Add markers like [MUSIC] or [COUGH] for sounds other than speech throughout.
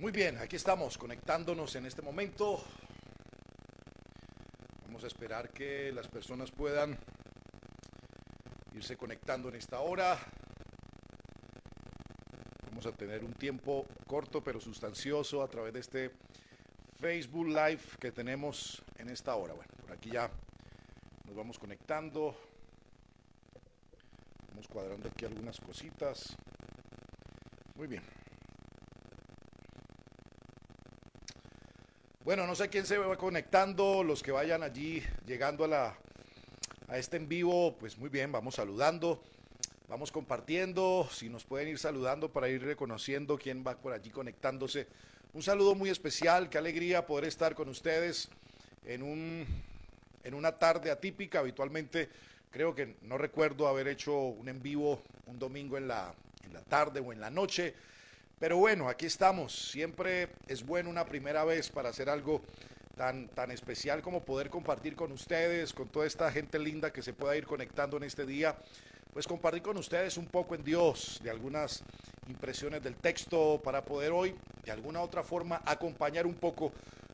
Muy bien, aquí estamos conectándonos en este momento. Vamos a esperar que las personas puedan irse conectando en esta hora. Vamos a tener un tiempo corto pero sustancioso a través de este Facebook Live que tenemos en esta hora. Bueno, por aquí ya nos vamos conectando. Vamos cuadrando aquí algunas cositas. Muy bien. Bueno, no sé quién se va conectando, los que vayan allí llegando a la a este en vivo, pues muy bien, vamos saludando, vamos compartiendo, si nos pueden ir saludando para ir reconociendo quién va por allí conectándose. Un saludo muy especial, qué alegría poder estar con ustedes en un en una tarde atípica, habitualmente creo que no recuerdo haber hecho un en vivo un domingo en la en la tarde o en la noche. Pero bueno, aquí estamos. Siempre es bueno una primera vez para hacer algo tan, tan especial como poder compartir con ustedes, con toda esta gente linda que se pueda ir conectando en este día. Pues compartir con ustedes un poco en Dios, de algunas impresiones del texto para poder hoy, de alguna otra forma, acompañar un poco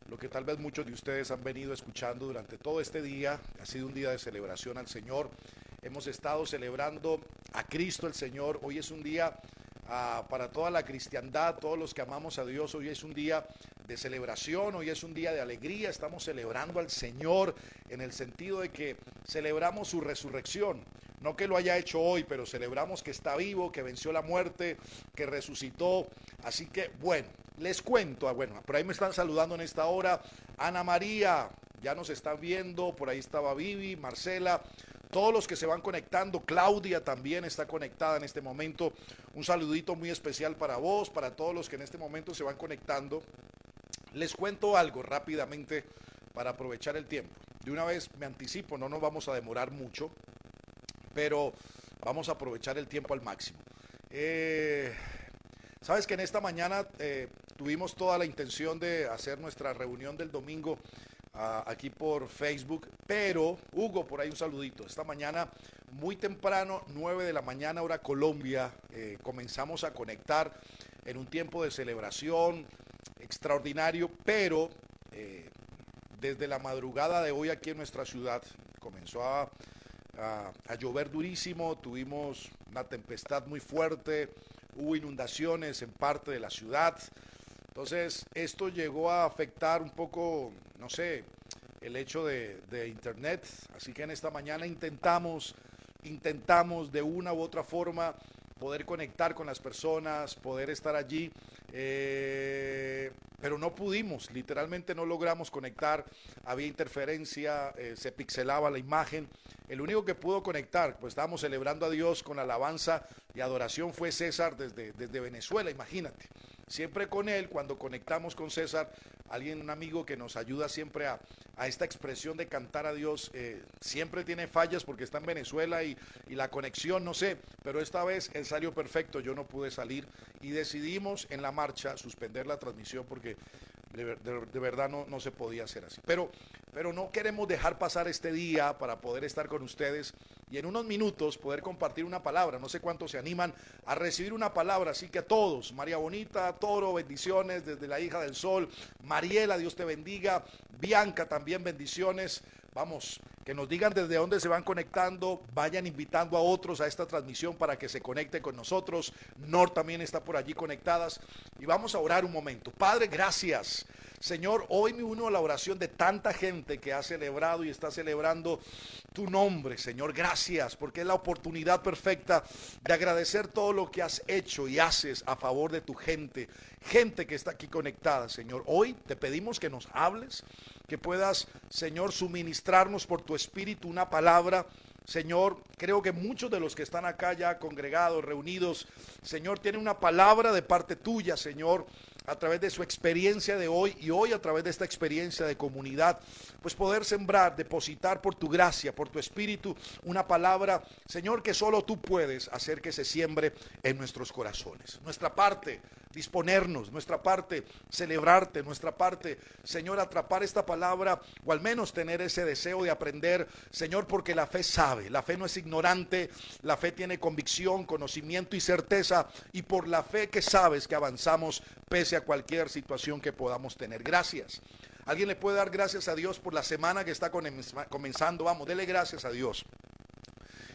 lo que tal vez muchos de ustedes han venido escuchando durante todo este día. Ha sido un día de celebración al Señor. Hemos estado celebrando a Cristo el Señor. Hoy es un día para toda la cristiandad, todos los que amamos a Dios. Hoy es un día de celebración, hoy es un día de alegría, estamos celebrando al Señor en el sentido de que celebramos su resurrección. No que lo haya hecho hoy, pero celebramos que está vivo, que venció la muerte, que resucitó. Así que, bueno, les cuento, ah, bueno, por ahí me están saludando en esta hora. Ana María, ya nos está viendo, por ahí estaba Vivi, Marcela, todos los que se van conectando, Claudia también está conectada en este momento. Un saludito muy especial para vos, para todos los que en este momento se van conectando. Les cuento algo rápidamente para aprovechar el tiempo. De una vez me anticipo, no nos vamos a demorar mucho, pero vamos a aprovechar el tiempo al máximo. Eh, Sabes que en esta mañana eh, tuvimos toda la intención de hacer nuestra reunión del domingo aquí por Facebook. Pero, Hugo, por ahí un saludito. Esta mañana, muy temprano, 9 de la mañana, hora Colombia, eh, comenzamos a conectar en un tiempo de celebración extraordinario, pero eh, desde la madrugada de hoy aquí en nuestra ciudad comenzó a, a llover durísimo, tuvimos una tempestad muy fuerte, hubo inundaciones en parte de la ciudad. Entonces, esto llegó a afectar un poco, no sé, el hecho de, Internet. Así que en esta mañana intentamos, intentamos de una u otra forma poder conectar con las personas, poder estar allí, eh, pero no pudimos, literalmente no logramos conectar, había interferencia, eh, se pixelaba la imagen. El único que pudo conectar, pues estábamos celebrando a Dios con alabanza y adoración, fue César desde, desde Venezuela, imagínate siempre con él, cuando conectamos con César, alguien, un amigo que nos ayuda siempre a, esta expresión de cantar a Dios, eh, siempre tiene fallas porque está en Venezuela y, la conexión, no sé, pero esta vez él salió perfecto, yo no pude salir y decidimos en la marcha suspender la transmisión porque de, verdad no, no, se podía hacer así. Pero, pero no queremos dejar pasar este día para poder estar con ustedes y en unos minutos poder compartir una palabra. No sé cuántos se animan a recibir una palabra, así que a todos, María Bonita, Toro, bendiciones desde la hija del sol, Mariela, Dios te bendiga, Bianca también bendiciones. Vamos, que nos digan desde dónde se van conectando, vayan invitando a otros a esta transmisión para que se conecten con nosotros. Nor también está por allí conectadas y vamos a orar un momento. Padre, gracias. Señor, hoy me uno a la oración de tanta gente que ha celebrado y está celebrando tu nombre, Señor. Gracias, porque es la oportunidad perfecta de agradecer todo lo que has hecho y haces a favor de tu gente, gente que está aquí conectada, Señor. Hoy te pedimos que nos hables, que puedas, Señor, suministrarnos por tu espíritu una palabra Señor, creo que muchos de los que están acá ya congregados, reunidos, Señor, tienen una palabra de parte tuya, Señor, a través de su experiencia de hoy y hoy a través de esta experiencia de comunidad, pues poder sembrar, depositar por tu gracia, por tu espíritu, una palabra, Señor, que solo tú puedes hacer que se siembre en nuestros corazones. Nuestra parte disponernos, nuestra parte, celebrarte, nuestra parte, Señor, atrapar esta palabra o al menos tener ese deseo de aprender, Señor, porque la fe sabe, la fe no es ignorante, la fe tiene convicción, conocimiento y certeza y por la fe que sabes que avanzamos pese a cualquier situación que podamos tener. Gracias. Alguien le puede dar gracias a Dios por la semana que está comenzando. Vamos, dele gracias a Dios.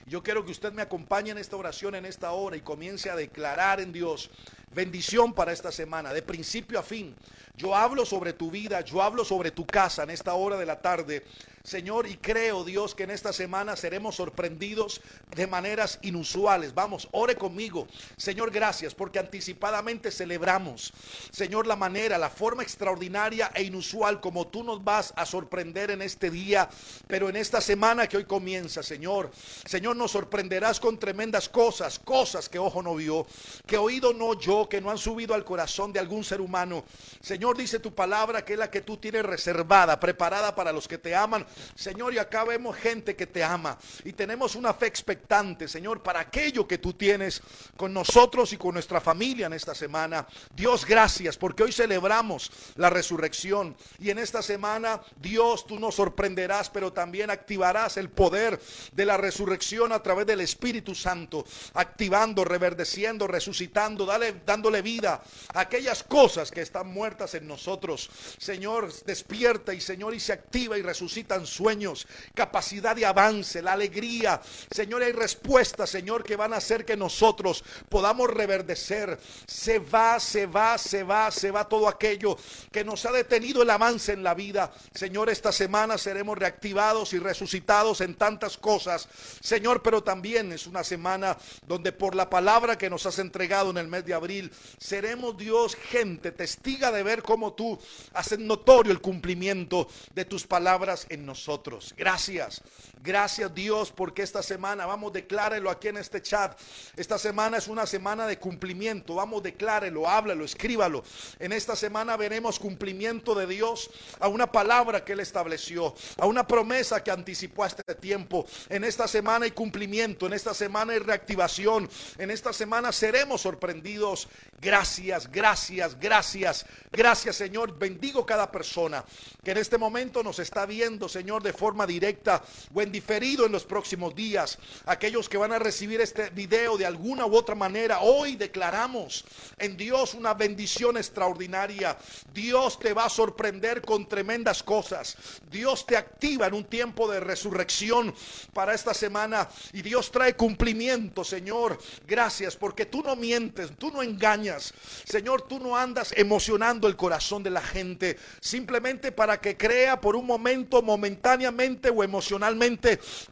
Yo quiero que usted me acompañe en esta oración, en esta hora y comience a declarar en Dios bendición para esta semana, de principio a fin. Yo hablo sobre tu vida, yo hablo sobre tu casa en esta hora de la tarde. Señor, y creo, Dios, que en esta semana seremos sorprendidos de maneras inusuales. Vamos, ore conmigo. Señor, gracias porque anticipadamente celebramos, Señor, la manera, la forma extraordinaria e inusual como tú nos vas a sorprender en este día, pero en esta semana que hoy comienza, Señor. Señor, nos sorprenderás con tremendas cosas, cosas que ojo no vio, que oído no oyó, que no han subido al corazón de algún ser humano. Señor, dice tu palabra que es la que tú tienes reservada, preparada para los que te aman Señor, y acá vemos gente que te ama y tenemos una fe expectante, Señor, para aquello que tú tienes con nosotros y con nuestra familia en esta semana. Dios, gracias, porque hoy celebramos la resurrección y en esta semana, Dios, tú nos sorprenderás, pero también activarás el poder de la resurrección a través del Espíritu Santo, activando, reverdeciendo, resucitando, dale, dándole vida a aquellas cosas que están muertas en nosotros. Señor, despierta y Señor, y se activa y resucita sueños, capacidad de avance, la alegría. Señor, hay respuestas, Señor, que van a hacer que nosotros podamos reverdecer. Se va, se va, se va, se va todo aquello que nos ha detenido el avance en la vida. Señor, esta semana seremos reactivados y resucitados en tantas cosas. Señor, pero también es una semana donde por la palabra que nos has entregado en el mes de abril, seremos Dios, gente, testiga de ver cómo tú haces notorio el cumplimiento de tus palabras en nosotros. Gracias. Gracias Dios porque esta semana, vamos, declárelo aquí en este chat. Esta semana es una semana de cumplimiento. Vamos, declárelo, háblalo, escríbalo. En esta semana veremos cumplimiento de Dios a una palabra que Él estableció, a una promesa que anticipó a este tiempo. En esta semana hay cumplimiento, en esta semana hay reactivación. En esta semana seremos sorprendidos. Gracias, gracias, gracias. Gracias Señor. Bendigo cada persona que en este momento nos está viendo, Señor, de forma directa diferido en los próximos días. Aquellos que van a recibir este video de alguna u otra manera, hoy declaramos en Dios una bendición extraordinaria. Dios te va a sorprender con tremendas cosas. Dios te activa en un tiempo de resurrección para esta semana y Dios trae cumplimiento, Señor. Gracias porque tú no mientes, tú no engañas. Señor, tú no andas emocionando el corazón de la gente simplemente para que crea por un momento, momentáneamente o emocionalmente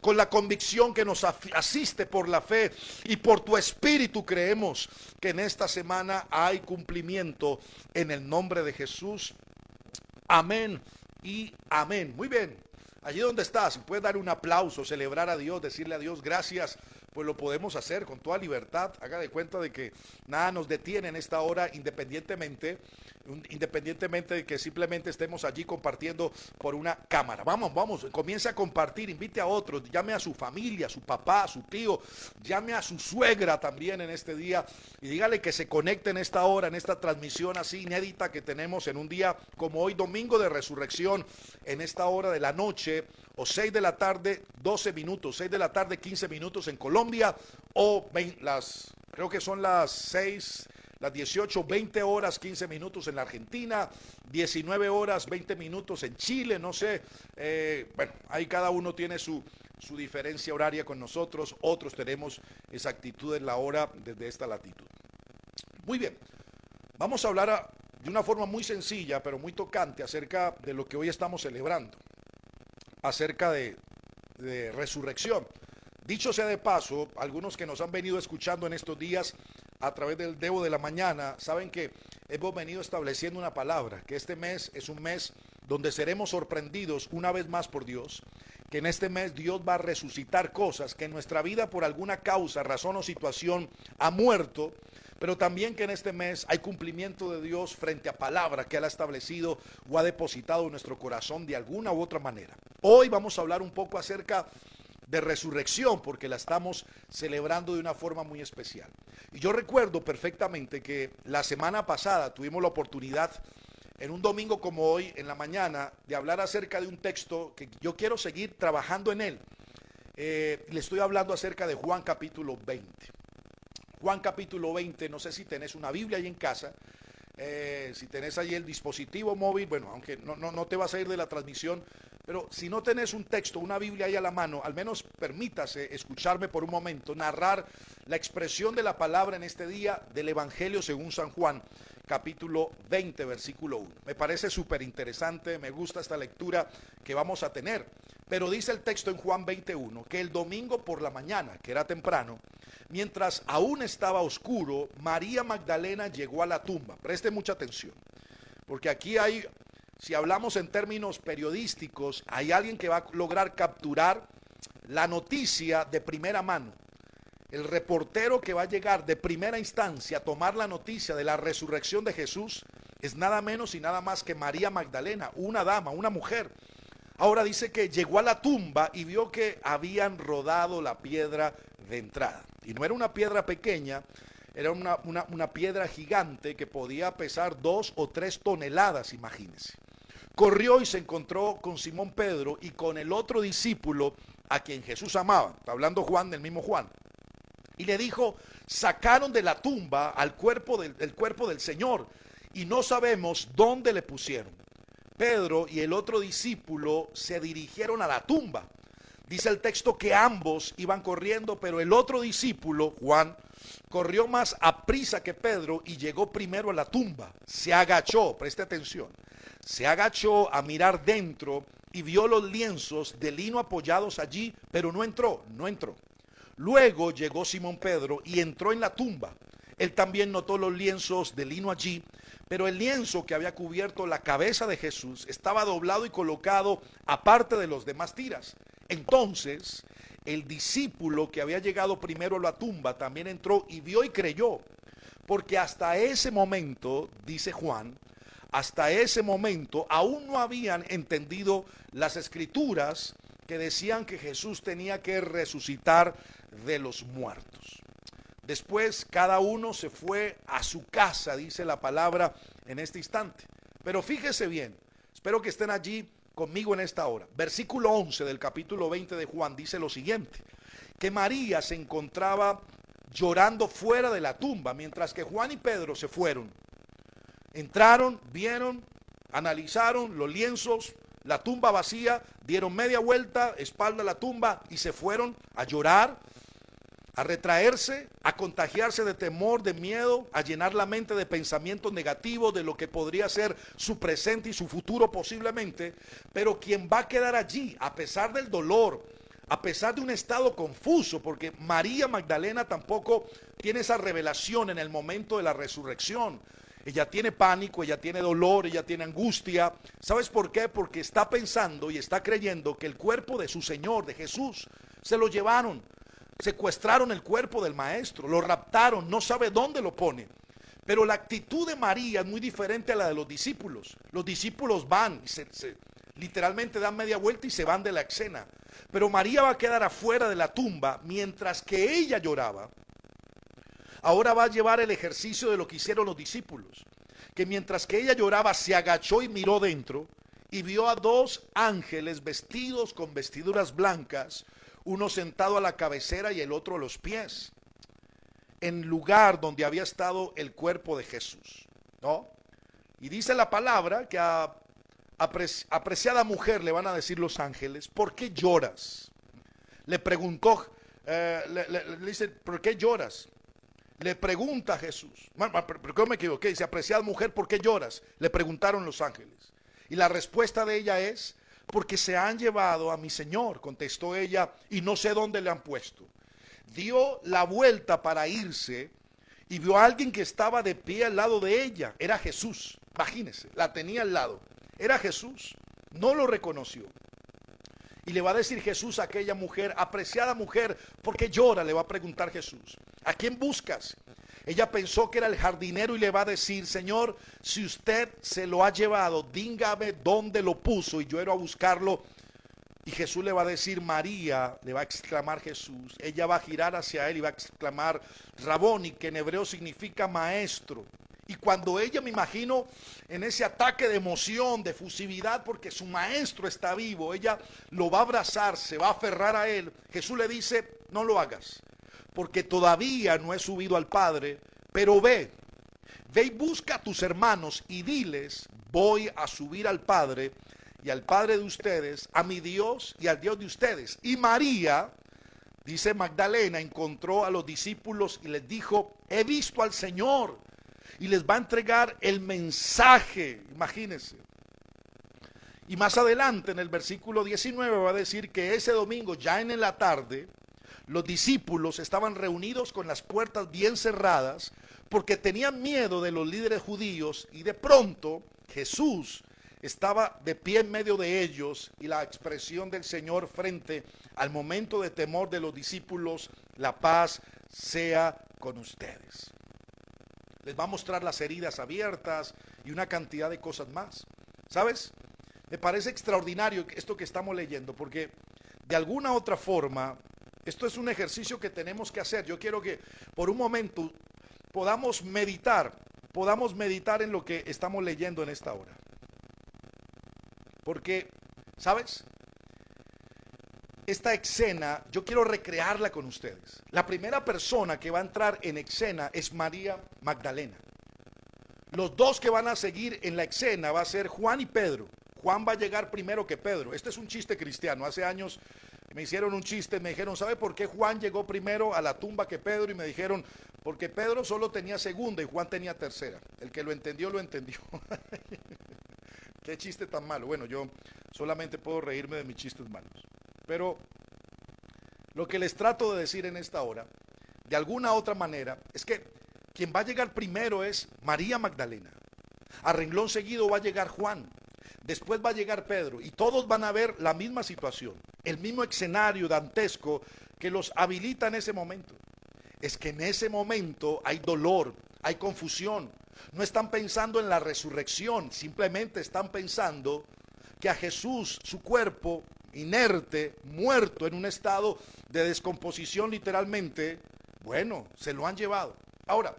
con la convicción que nos asiste por la fe y por tu espíritu creemos que en esta semana hay cumplimiento en el nombre de Jesús. Amén y amén. Muy bien. Allí donde estás, puedes dar un aplauso, celebrar a Dios, decirle a Dios gracias pues lo podemos hacer con toda libertad. Haga de cuenta de que nada nos detiene en esta hora, independientemente, independientemente de que simplemente estemos allí compartiendo por una cámara. Vamos, vamos, comience a compartir, invite a otros, llame a su familia, a su papá, a su tío, llame a su suegra también en este día y dígale que se conecte en esta hora, en esta transmisión así inédita que tenemos en un día como hoy, domingo de resurrección, en esta hora de la noche o 6 de la tarde, 12 minutos, 6 de la tarde, 15 minutos en Colombia, o las, creo que son las 6, las 18, 20 horas, 15 minutos en la Argentina, 19 horas, 20 minutos en Chile, no sé, eh, bueno, ahí cada uno tiene su, su diferencia horaria con nosotros, otros tenemos exactitud en la hora desde esta latitud. Muy bien, vamos a hablar de una forma muy sencilla, pero muy tocante acerca de lo que hoy estamos celebrando acerca de, resurrección. Dicho sea de paso, algunos que nos han venido escuchando en estos días a través del Debo de la Mañana, saben que hemos venido estableciendo una palabra, que este mes es un mes donde seremos sorprendidos una vez más por Dios, que en este mes Dios va a resucitar cosas que en nuestra vida por alguna causa, razón o situación ha muerto, pero también que en este mes hay cumplimiento de Dios frente a palabra que Él ha establecido o ha depositado en nuestro corazón de alguna u otra manera. Hoy vamos a hablar un poco acerca de resurrección porque la estamos celebrando de una forma muy especial. Y yo recuerdo perfectamente que la semana pasada tuvimos la oportunidad en un domingo como hoy, en la mañana, de hablar acerca de un texto que yo quiero seguir trabajando en él. Eh, le estoy hablando acerca de Juan capítulo 20. Juan capítulo 20, no sé si tenés una Biblia ahí en casa, eh, si tenés ahí el dispositivo móvil, bueno, aunque no, no, no te vas a ir de la transmisión, pero si no tenés un texto, una Biblia ahí a la mano, al menos permítase escucharme por un momento, narrar la expresión de la palabra en este día del Evangelio según San Juan, capítulo 20, versículo 1. Me parece súper interesante, me gusta esta lectura que vamos a tener. Pero dice el texto en Juan 21 que el domingo por la mañana, que era temprano, mientras aún estaba oscuro, María Magdalena llegó a la tumba. Preste mucha atención, porque aquí hay si hablamos en términos periodísticos, hay alguien que va a lograr capturar la noticia de primera mano. El reportero que va a llegar de primera instancia a tomar la noticia de la resurrección de Jesús es nada menos y nada más que María Magdalena, una dama, una mujer. Ahora dice que llegó a la tumba y vio que habían rodado la piedra de entrada. Y no era una piedra pequeña, era una, piedra gigante que podía pesar dos o tres toneladas, imagínense corrió y se encontró con Simón Pedro y con el otro discípulo a quien Jesús amaba. Está hablando Juan del mismo Juan. Y le dijo, sacaron de la tumba al cuerpo del, cuerpo del Señor y no sabemos dónde le pusieron. Pedro y el otro discípulo se dirigieron a la tumba. Dice el texto que ambos iban corriendo, pero el otro discípulo, Juan, corrió más a prisa que Pedro y llegó primero a la tumba. Se agachó, preste atención se agachó a mirar dentro y vio los lienzos de lino apoyados allí, pero no entró, no entró. Luego llegó Simón Pedro y entró en la tumba. Él también notó los lienzos de lino allí, pero el lienzo que había cubierto la cabeza de Jesús estaba doblado y colocado aparte de los demás tiras. Entonces el discípulo que había llegado primero a la tumba también entró y vio y creyó, porque hasta ese momento, dice Juan, hasta ese momento aún no habían entendido las escrituras que decían que Jesús tenía que resucitar de los muertos. Después cada uno se fue a su casa, dice la palabra en este instante. Pero fíjese bien, espero que estén allí conmigo en esta hora. Versículo 11 del capítulo 20 de Juan dice lo siguiente, que María se encontraba llorando fuera de la tumba, mientras que Juan y Pedro se fueron. Entraron, vieron, analizaron los lienzos, la tumba vacía, dieron media vuelta, espalda a la tumba y se fueron a llorar, a retraerse, a contagiarse de temor, de miedo, a llenar la mente de pensamientos negativos de lo que podría ser su presente y su futuro posiblemente. Pero quien va a quedar allí, a pesar del dolor, a pesar de un estado confuso, porque María Magdalena tampoco tiene esa revelación en el momento de la resurrección. Ella tiene pánico, ella tiene dolor, ella tiene angustia. ¿Sabes por qué? Porque está pensando y está creyendo que el cuerpo de su Señor, de Jesús, se lo llevaron. Secuestraron el cuerpo del maestro, lo raptaron, no sabe dónde lo pone. Pero la actitud de María es muy diferente a la de los discípulos. Los discípulos van, se, literalmente dan media vuelta y se van de la escena. Pero María va a quedar afuera de la tumba mientras que ella lloraba ahora va a llevar el ejercicio de lo que hicieron los discípulos, que mientras que ella lloraba se agachó y miró dentro y vio a dos ángeles vestidos con vestiduras blancas, uno sentado a la cabecera y el otro a los pies, en lugar donde había estado el cuerpo de Jesús, ¿no? Y dice la palabra que a apreciada mujer le van a decir los ángeles, ¿por qué lloras? Le preguntó, eh, le dice, ¿por qué lloras? Le pregunta a Jesús, ¿pero cómo me equivoqué? Dice, apreciada mujer, ¿por qué lloras? Le preguntaron los ángeles. Y la respuesta de ella es, porque se han llevado a mi Señor, contestó ella, y no sé dónde le han puesto. Dio la vuelta para irse y vio a alguien que estaba de pie al lado de ella. Era Jesús, imagínese, la tenía al lado. Era Jesús, no lo reconoció. Y le va a decir Jesús a aquella mujer, apreciada mujer, ¿por qué llora? Le va a preguntar Jesús. ¿A quién buscas? Ella pensó que era el jardinero y le va a decir, Señor, si usted se lo ha llevado, dígame dónde lo puso y yo era a buscarlo. Y Jesús le va a decir María, le va a exclamar Jesús. Ella va a girar hacia él y va a exclamar Raboni, que en hebreo significa maestro. Y cuando ella, me imagino, en ese ataque de emoción, de fusividad, porque su maestro está vivo, ella lo va a abrazar, se va a aferrar a él. Jesús le dice, no lo hagas, porque todavía no he subido al Padre, pero ve, ve y busca a tus hermanos y diles, voy a subir al Padre y al Padre de ustedes, a mi Dios y al Dios de ustedes. Y María, dice Magdalena, encontró a los discípulos y les dijo, he visto al Señor y les va a entregar el mensaje, imagínense. Y más adelante en el versículo 19 va a decir que ese domingo, ya en la tarde, los discípulos estaban reunidos con las puertas bien cerradas porque tenían miedo de los líderes judíos y de pronto Jesús estaba de pie en medio de ellos y la expresión del Señor frente al momento de temor de los discípulos, la paz sea con ustedes les va a mostrar las heridas abiertas y una cantidad de cosas más. ¿Sabes? Me parece extraordinario esto que estamos leyendo, porque de alguna otra forma, esto es un ejercicio que tenemos que hacer. Yo quiero que por un momento podamos meditar, podamos meditar en lo que estamos leyendo en esta hora. Porque, ¿sabes? Esta escena, yo quiero recrearla con ustedes. La primera persona que va a entrar en escena es María Magdalena. Los dos que van a seguir en la escena va a ser Juan y Pedro. Juan va a llegar primero que Pedro. Este es un chiste cristiano. Hace años me hicieron un chiste, me dijeron, ¿sabe por qué Juan llegó primero a la tumba que Pedro? Y me dijeron, porque Pedro solo tenía segunda y Juan tenía tercera. El que lo entendió, lo entendió. [LAUGHS] qué chiste tan malo. Bueno, yo solamente puedo reírme de mis chistes malos. Pero lo que les trato de decir en esta hora, de alguna otra manera, es que quien va a llegar primero es María Magdalena. A renglón seguido va a llegar Juan. Después va a llegar Pedro. Y todos van a ver la misma situación, el mismo escenario dantesco que los habilita en ese momento. Es que en ese momento hay dolor, hay confusión. No están pensando en la resurrección, simplemente están pensando que a Jesús, su cuerpo, inerte, muerto, en un estado de descomposición literalmente, bueno, se lo han llevado. Ahora,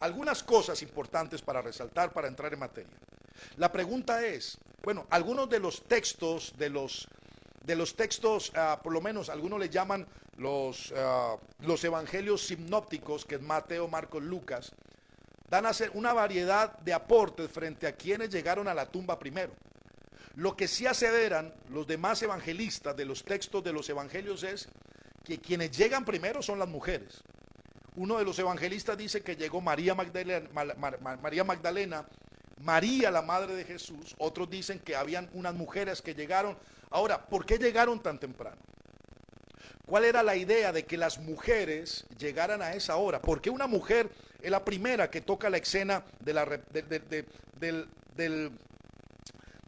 algunas cosas importantes para resaltar para entrar en materia. La pregunta es, bueno, algunos de los textos, de los, de los textos, ah, por lo menos algunos le llaman los, ah, los evangelios sinópticos, que es Mateo, Marcos, Lucas, dan a hacer una variedad de aportes frente a quienes llegaron a la tumba primero. Lo que sí aseveran los demás evangelistas de los textos de los evangelios es que quienes llegan primero son las mujeres. Uno de los evangelistas dice que llegó María Magdalena, María la madre de Jesús. Otros dicen que habían unas mujeres que llegaron. Ahora, ¿por qué llegaron tan temprano? ¿Cuál era la idea de que las mujeres llegaran a esa hora? ¿Por qué una mujer es la primera que toca la escena de la, del, del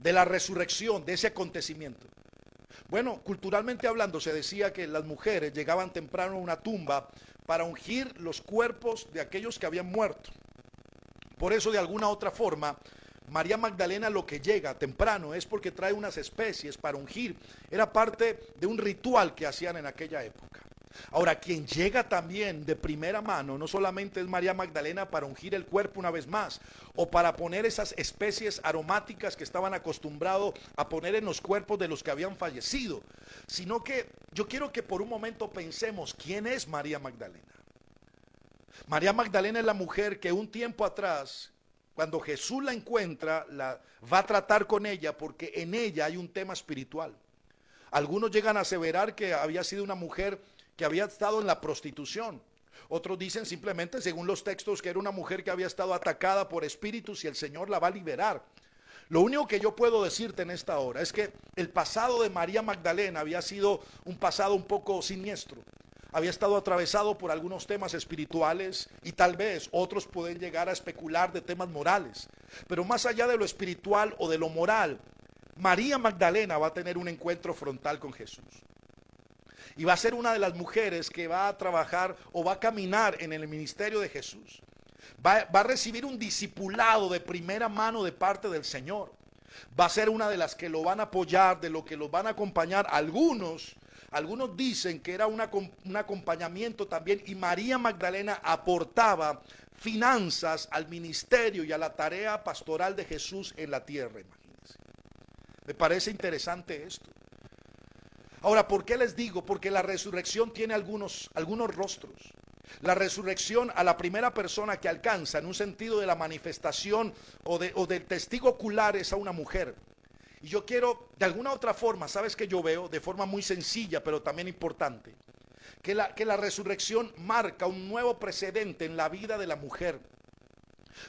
de la resurrección, de ese acontecimiento. Bueno, culturalmente hablando, se decía que las mujeres llegaban temprano a una tumba para ungir los cuerpos de aquellos que habían muerto. Por eso, de alguna otra forma, María Magdalena lo que llega temprano es porque trae unas especies para ungir. Era parte de un ritual que hacían en aquella época. Ahora, quien llega también de primera mano no solamente es María Magdalena para ungir el cuerpo una vez más o para poner esas especies aromáticas que estaban acostumbrados a poner en los cuerpos de los que habían fallecido, sino que yo quiero que por un momento pensemos quién es María Magdalena. María Magdalena es la mujer que un tiempo atrás, cuando Jesús la encuentra, la va a tratar con ella porque en ella hay un tema espiritual. Algunos llegan a aseverar que había sido una mujer que había estado en la prostitución. Otros dicen simplemente, según los textos, que era una mujer que había estado atacada por espíritus y el Señor la va a liberar. Lo único que yo puedo decirte en esta hora es que el pasado de María Magdalena había sido un pasado un poco siniestro. Había estado atravesado por algunos temas espirituales y tal vez otros pueden llegar a especular de temas morales. Pero más allá de lo espiritual o de lo moral, María Magdalena va a tener un encuentro frontal con Jesús y va a ser una de las mujeres que va a trabajar o va a caminar en el ministerio de Jesús. Va, a recibir un discipulado de primera mano de parte del Señor. va a ser una de las que lo van a apoyar, de lo que los van a acompañar. Algunos, algunos dicen que era una, un acompañamiento también y María Magdalena aportaba finanzas al ministerio y a la tarea pastoral de Jesús en la tierra, imagínense. Me parece interesante esto. Ahora, ¿por qué les digo? Porque la resurrección tiene algunos, algunos rostros. La resurrección a la primera persona que alcanza en un sentido de la manifestación o, de, o del testigo ocular es a una mujer. Y yo quiero, de alguna otra forma, sabes que yo veo, de forma muy sencilla, pero también importante, que la, que la resurrección marca un nuevo precedente en la vida de la mujer.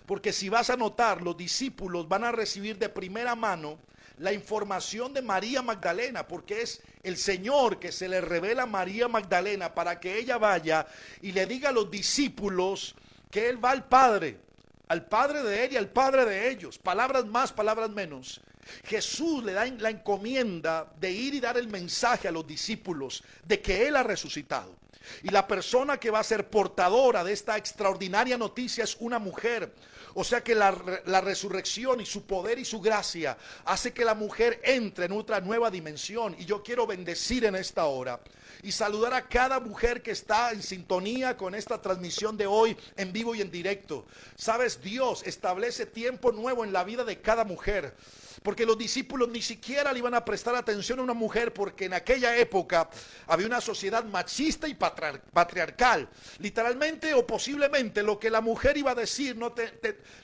Porque si vas a notar, los discípulos van a recibir de primera mano la información de María Magdalena, porque es el Señor que se le revela a María Magdalena para que ella vaya y le diga a los discípulos que Él va al Padre, al Padre de Él y al Padre de ellos. Palabras más, palabras menos. Jesús le da la encomienda de ir y dar el mensaje a los discípulos de que Él ha resucitado. Y la persona que va a ser portadora de esta extraordinaria noticia es una mujer. O sea que la, resurrección y su poder y su gracia hace que la mujer entre en otra nueva dimensión. Y yo quiero bendecir en esta hora y saludar a cada mujer que está en sintonía con esta transmisión de hoy en vivo y en directo. Sabes, Dios establece tiempo nuevo en la vida de cada mujer porque los discípulos ni siquiera le iban a prestar atención a una mujer, porque en aquella época había una sociedad machista y patriarcal. Literalmente o posiblemente lo que la mujer iba a decir no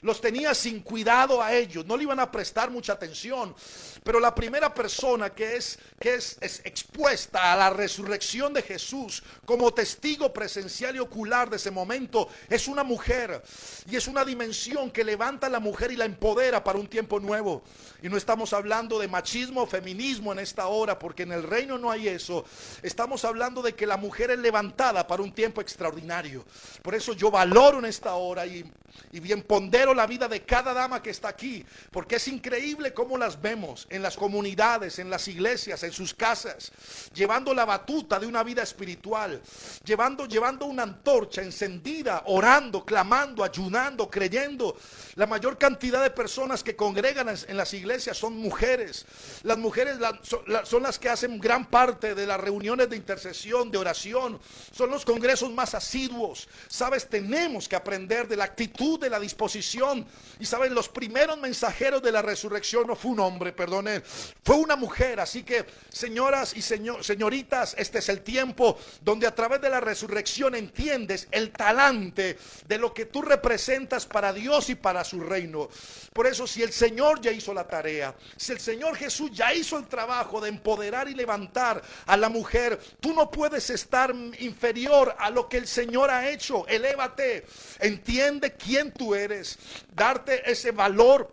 los tenía sin cuidado a ellos, no le iban a prestar mucha atención. Pero la primera persona que es, que es, es expuesta a la resurrección de Jesús como testigo presencial y ocular de ese momento es una mujer. Y es una dimensión que levanta a la mujer y la empodera para un tiempo nuevo. Y no estamos hablando de machismo o feminismo en esta hora, porque en el reino no hay eso. Estamos hablando de que la mujer es levantada para un tiempo extraordinario. Por eso yo valoro en esta hora y, y bien la vida de cada dama que está aquí, porque es increíble cómo las vemos en las comunidades, en las iglesias, en sus casas, llevando la batuta de una vida espiritual, llevando, llevando una antorcha encendida, orando, clamando, ayunando, creyendo. La mayor cantidad de personas que congregan en las iglesias son mujeres. Las mujeres son, las que hacen gran parte de las reuniones de intercesión, de oración. Son los congresos más asiduos. Sabes, tenemos que aprender de la actitud, de la disposición. Y sabes, los primeros mensajeros de la resurrección no fue un hombre, perdone, fue una mujer. Así que, señoras y señoritas, este es el tiempo donde a través de la resurrección entiendes el talante de lo que tú representas para Dios y para su reino. Por eso, si el Señor ya hizo la tarea, si el Señor Jesús ya hizo el trabajo de empoderar y levantar a la mujer, tú no puedes estar inferior a lo que el Señor ha hecho. Elévate, entiende quién tú eres, darte ese valor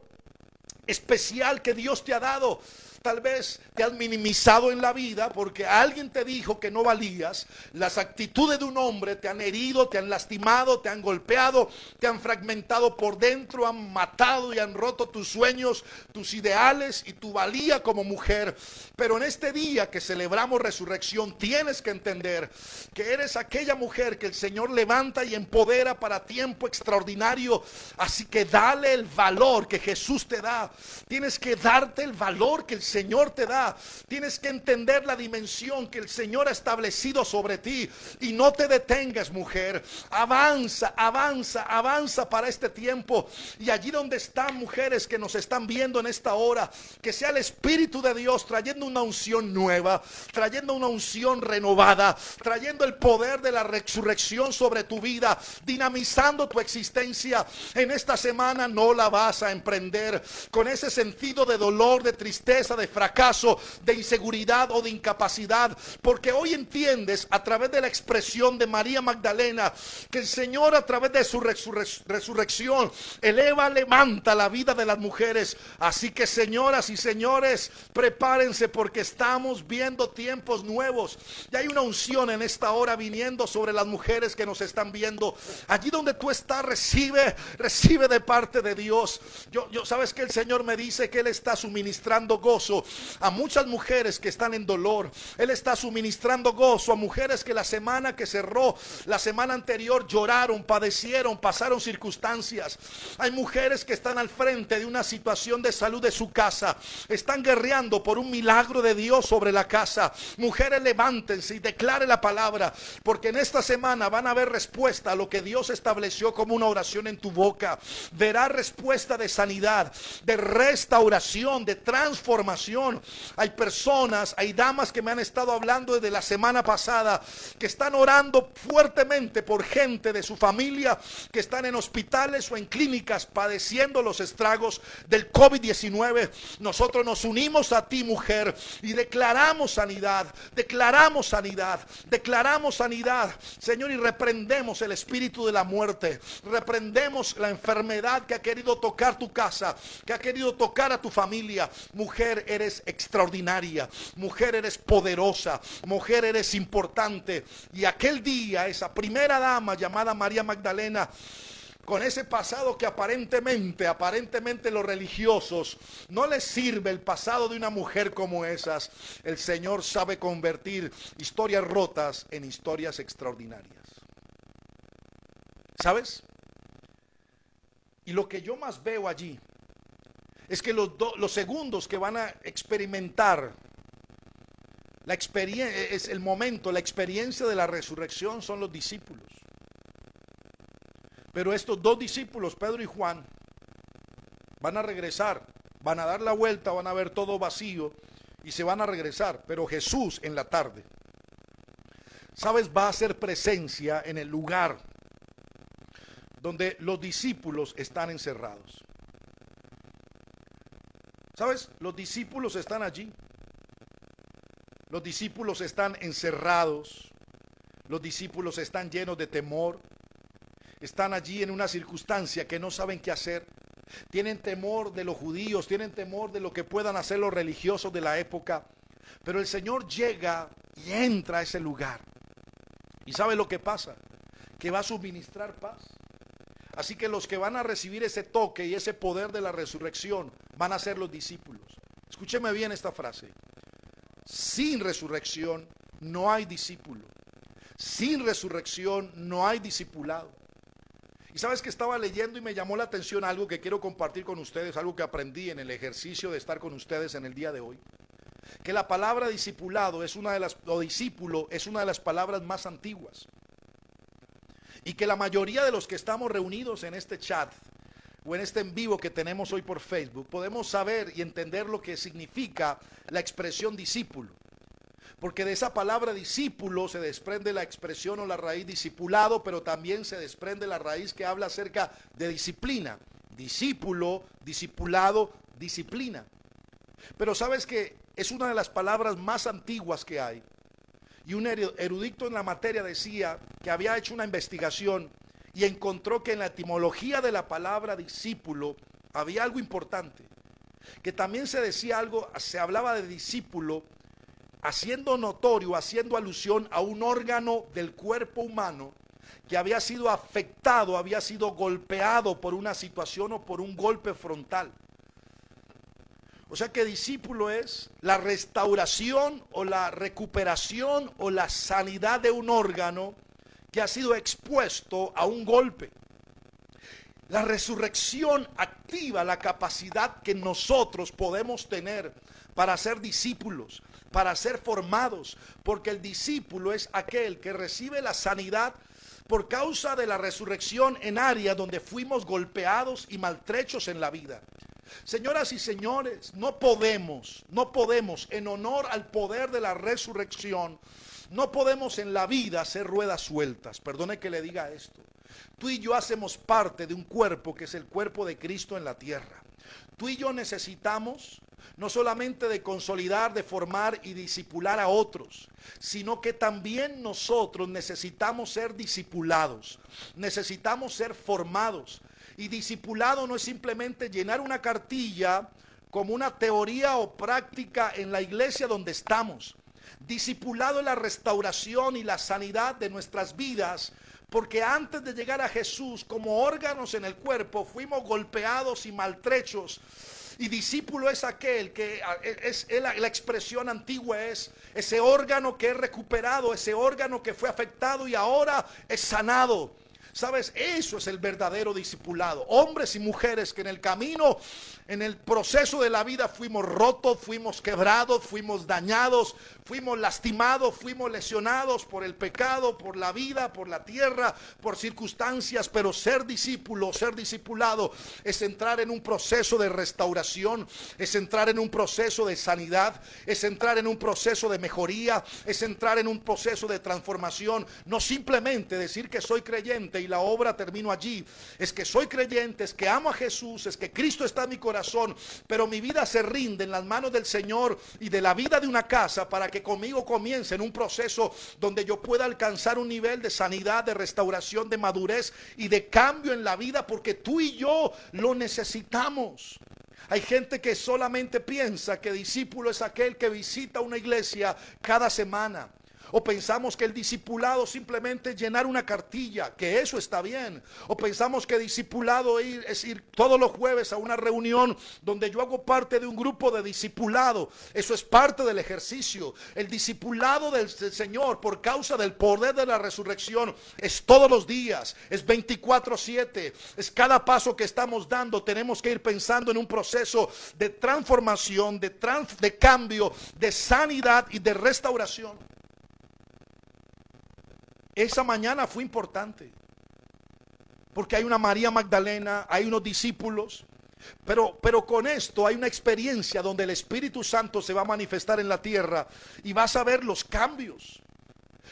especial que Dios te ha dado. Tal vez te has minimizado en la vida porque alguien te dijo que no valías. Las actitudes de un hombre te han herido, te han lastimado, te han golpeado, te han fragmentado por dentro, han matado y han roto tus sueños, tus ideales y tu valía como mujer. Pero en este día que celebramos resurrección, tienes que entender que eres aquella mujer que el Señor levanta y empodera para tiempo extraordinario. Así que dale el valor que Jesús te da. Tienes que darte el valor que el Señor te da. Tienes que entender la dimensión que el Señor ha establecido sobre ti. Y no te detengas, mujer. Avanza, avanza, avanza para este tiempo. Y allí donde están mujeres que nos están viendo en esta hora, que sea el Espíritu de Dios trayendo una unción nueva, trayendo una unción renovada, trayendo el poder de la resurrección sobre tu vida, dinamizando tu existencia. En esta semana no la vas a emprender con ese sentido de dolor, de tristeza, de fracaso, de inseguridad o de incapacidad. Porque hoy entiendes a través de la expresión de María Magdalena que el Señor a través de su resurrección eleva, levanta la vida de las mujeres. Así que señoras y señores, prepárense porque estamos viendo tiempos nuevos. Y hay una unción en esta hora viniendo sobre las mujeres que nos están viendo. Allí donde tú estás, recibe, recibe de parte de Dios. Yo, yo sabes que el Señor me dice que Él está suministrando gozo a muchas mujeres que están en dolor. Él está suministrando gozo a mujeres que la semana que cerró, la semana anterior lloraron, padecieron, pasaron circunstancias. Hay mujeres que están al frente de una situación de salud de su casa. Están guerreando por un milagro de Dios sobre la casa. Mujeres, levántense y declare la palabra, porque en esta semana van a ver respuesta a lo que Dios estableció como una oración en tu boca. Verá respuesta de sanidad, de restauración, de transformación. Hay personas, hay damas que me han estado hablando desde la semana pasada que están orando fuertemente por gente de su familia que están en hospitales o en clínicas padeciendo los estragos del COVID-19. Nosotros nos unimos a ti, mujer, y declaramos sanidad, declaramos sanidad, declaramos sanidad, Señor, y reprendemos el espíritu de la muerte, reprendemos la enfermedad que ha querido tocar tu casa, que ha querido tocar a tu familia. Mujer, eres extraordinaria, mujer, eres poderosa, mujer, eres importante. Y aquel día, esa primera dama llamada María Magdalena, con ese pasado que aparentemente, aparentemente los religiosos no les sirve el pasado de una mujer como esas. El Señor sabe convertir historias rotas en historias extraordinarias. ¿Sabes? Y lo que yo más veo allí es que los, los segundos que van a experimentar la experiencia, es el momento, la experiencia de la resurrección son los discípulos. Pero estos dos discípulos, Pedro y Juan, van a regresar, van a dar la vuelta, van a ver todo vacío y se van a regresar. Pero Jesús en la tarde, ¿sabes? Va a hacer presencia en el lugar donde los discípulos están encerrados. ¿Sabes? Los discípulos están allí. Los discípulos están encerrados. Los discípulos están llenos de temor están allí en una circunstancia que no saben qué hacer. Tienen temor de los judíos, tienen temor de lo que puedan hacer los religiosos de la época. Pero el Señor llega y entra a ese lugar. ¿Y sabe lo que pasa? Que va a suministrar paz. Así que los que van a recibir ese toque y ese poder de la resurrección van a ser los discípulos. Escúcheme bien esta frase. Sin resurrección no hay discípulo. Sin resurrección no hay discipulado. Y sabes que estaba leyendo y me llamó la atención algo que quiero compartir con ustedes, algo que aprendí en el ejercicio de estar con ustedes en el día de hoy. Que la palabra discipulado es una de las, o discípulo es una de las palabras más antiguas. Y que la mayoría de los que estamos reunidos en este chat o en este en vivo que tenemos hoy por Facebook, podemos saber y entender lo que significa la expresión discípulo. Porque de esa palabra discípulo se desprende la expresión o la raíz discipulado, pero también se desprende la raíz que habla acerca de disciplina. Discípulo, discipulado, disciplina. Pero sabes que es una de las palabras más antiguas que hay. Y un erudito en la materia decía que había hecho una investigación y encontró que en la etimología de la palabra discípulo había algo importante. Que también se decía algo, se hablaba de discípulo haciendo notorio, haciendo alusión a un órgano del cuerpo humano que había sido afectado, había sido golpeado por una situación o por un golpe frontal. O sea que discípulo es la restauración o la recuperación o la sanidad de un órgano que ha sido expuesto a un golpe. La resurrección activa la capacidad que nosotros podemos tener para ser discípulos, para ser formados, porque el discípulo es aquel que recibe la sanidad por causa de la resurrección en áreas donde fuimos golpeados y maltrechos en la vida. Señoras y señores, no podemos, no podemos, en honor al poder de la resurrección, no podemos en la vida hacer ruedas sueltas. Perdone que le diga esto. Tú y yo hacemos parte de un cuerpo que es el cuerpo de Cristo en la tierra. Tú y yo necesitamos no solamente de consolidar, de formar y disipular a otros, sino que también nosotros necesitamos ser discipulados, necesitamos ser formados. Y discipulado no es simplemente llenar una cartilla como una teoría o práctica en la iglesia donde estamos. Discipulado es la restauración y la sanidad de nuestras vidas porque antes de llegar a Jesús, como órganos en el cuerpo, fuimos golpeados y maltrechos Y discípulo es aquel que es, la, la, expresión antigua es ese órgano que es recuperado, ese órgano que fue afectado y ahora es sanado. Sabes, eso es el verdadero discipulado. Hombres y mujeres que en el camino, en el proceso de la vida fuimos rotos, fuimos quebrados, fuimos dañados, fuimos lastimados, fuimos lesionados por el pecado, por la vida, por la tierra, por circunstancias, pero ser discípulo, ser discipulado es entrar en un proceso de restauración, es entrar en un proceso de sanidad, es entrar en un proceso de mejoría, es entrar en un proceso de transformación, no simplemente decir que soy creyente y la obra termino allí, es que soy creyente, es que amo a Jesús, es que Cristo está en mi corazón, pero mi vida se rinde en las manos del Señor y de la vida de una casa para que conmigo comience en un proceso donde yo pueda alcanzar un nivel de sanidad, de restauración, de madurez y de cambio en la vida, porque tú y yo lo necesitamos. Hay gente que solamente piensa que discípulo es aquel que visita una iglesia cada semana. O pensamos que el discipulado simplemente es llenar una cartilla, que eso está bien. O pensamos que discipulado es ir todos los jueves a una reunión donde yo hago parte de un grupo de discipulado. Eso es parte del ejercicio. El discipulado del Señor por causa del poder de la resurrección es todos los días, es 24/7, es cada paso que estamos dando. Tenemos que ir pensando en un proceso de transformación, de, de cambio, de sanidad y de restauración. Esa mañana fue importante. Porque hay una María Magdalena, hay unos discípulos. Pero, pero con esto hay una experiencia donde el Espíritu Santo se va a manifestar en la tierra y vas a ver los cambios.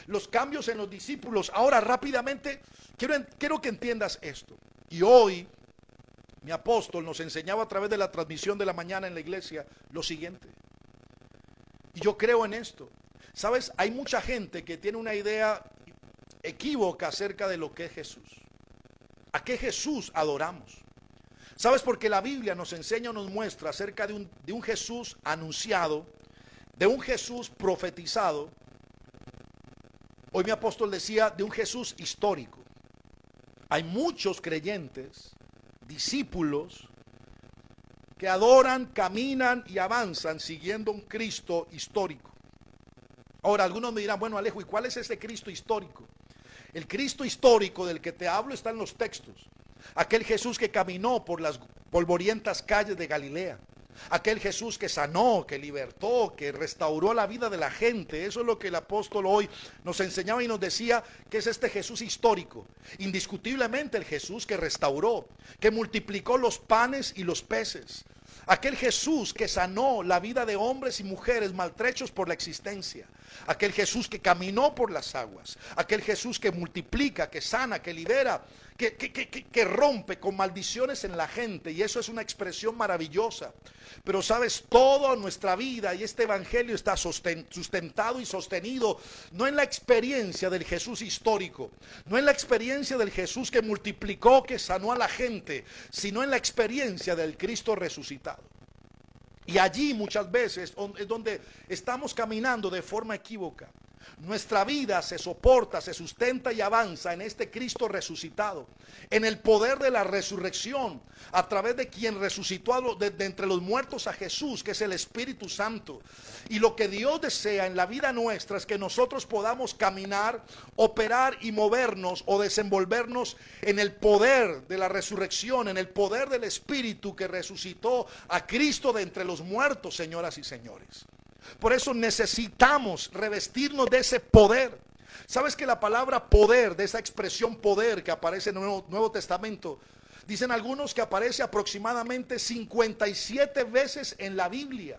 Los cambios en los discípulos. Ahora rápidamente, quiero, quiero que entiendas esto. Y hoy mi apóstol nos enseñaba a través de la transmisión de la mañana en la iglesia lo siguiente. Y yo creo en esto. Sabes, hay mucha gente que tiene una idea equívoca acerca de lo que es Jesús. ¿A qué Jesús adoramos? ¿Sabes? Porque la Biblia nos enseña nos muestra acerca de un, de un Jesús anunciado, de un Jesús profetizado. Hoy mi apóstol decía de un Jesús histórico. Hay muchos creyentes, discípulos, que adoran, caminan y avanzan siguiendo un Cristo histórico. Ahora, algunos me dirán, bueno Alejo, ¿y cuál es ese Cristo histórico? El Cristo histórico del que te hablo está en los textos. Aquel Jesús que caminó por las polvorientas calles de Galilea. Aquel Jesús que sanó, que libertó, que restauró la vida de la gente. Eso es lo que el apóstol hoy nos enseñaba y nos decía que es este Jesús histórico. Indiscutiblemente el Jesús que restauró, que multiplicó los panes y los peces. Aquel Jesús que sanó la vida de hombres y mujeres maltrechos por la existencia. Aquel Jesús que caminó por las aguas. Aquel Jesús que multiplica, que sana, que libera, que, rompe con maldiciones en la gente. Y eso es una expresión maravillosa. Pero sabes, toda nuestra vida y este Evangelio está sustentado y sostenido no en la experiencia del Jesús histórico, no en la experiencia del Jesús que multiplicó, que sanó a la gente, sino en la experiencia del Cristo resucitado. Y allí muchas veces es donde estamos caminando de forma equívoca. Nuestra vida se soporta, se sustenta y avanza en este Cristo resucitado, en el poder de la resurrección, a través de quien resucitó de, entre los muertos a Jesús, que es el Espíritu Santo. Y lo que Dios desea en la vida nuestra es que nosotros podamos caminar, operar y movernos o desenvolvernos en el poder de la resurrección, en el poder del Espíritu que resucitó a Cristo de entre los muertos, señoras y señores. Por eso necesitamos revestirnos de ese poder. ¿Sabes que la palabra poder, de esa expresión poder que aparece en el Nuevo, Testamento, dicen algunos que aparece aproximadamente 57 veces en la Biblia?